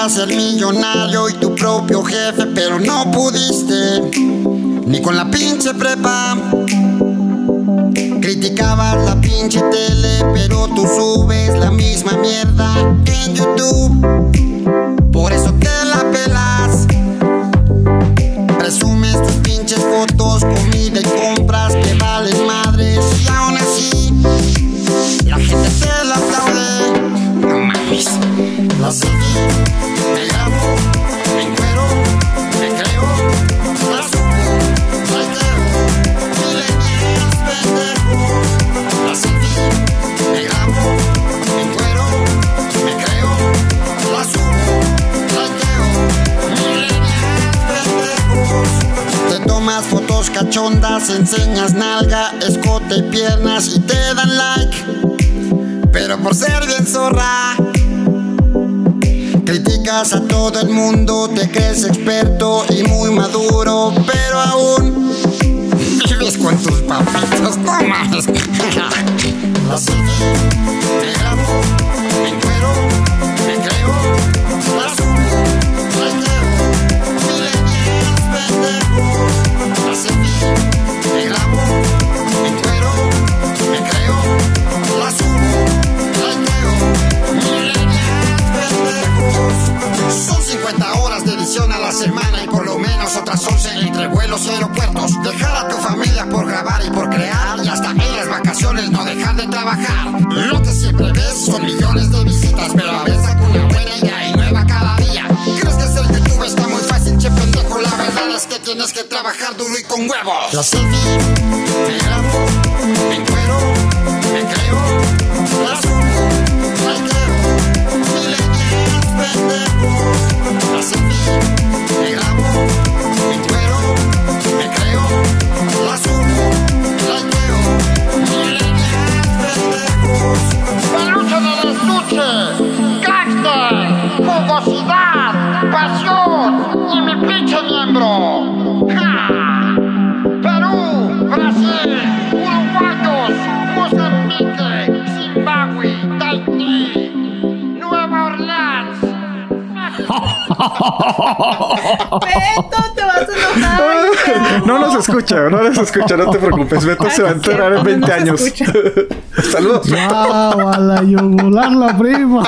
ser millonario y tu propio jefe, pero no pudiste, ni con la pinche prepa. Criticabas la pinche tele, pero tú subes la misma mierda en YouTube. Por eso te la pelas. Presumes tus pinches fotos, comida y compras que valen madres. Y aún así, la gente te la aplaude. No mames. La cachondas, enseñas nalga, escote y piernas y te dan like. Pero por ser bien zorra, criticas a todo el mundo, te crees experto y muy maduro, pero aún vives con tus papitos, no. La seguí, me grabo, me encuero, y aeropuertos. Dejar a tu familia por grabar y por crear y hasta en las vacaciones no dejar de trabajar. Lo que siempre ves son millones de visitas, pero a veces saca una buena idea y nueva cada día. ¿Crees que ser youtuber está muy fácil, che pendejo? La verdad es que tienes que trabajar duro y con huevos. La selfie,
Beto, te vas a enojar.
No nos escucha, no nos escucha, no te preocupes. Beto se va a enterar en 20
No nos
años. Saludos.
¡Wow! A la yugular la prima.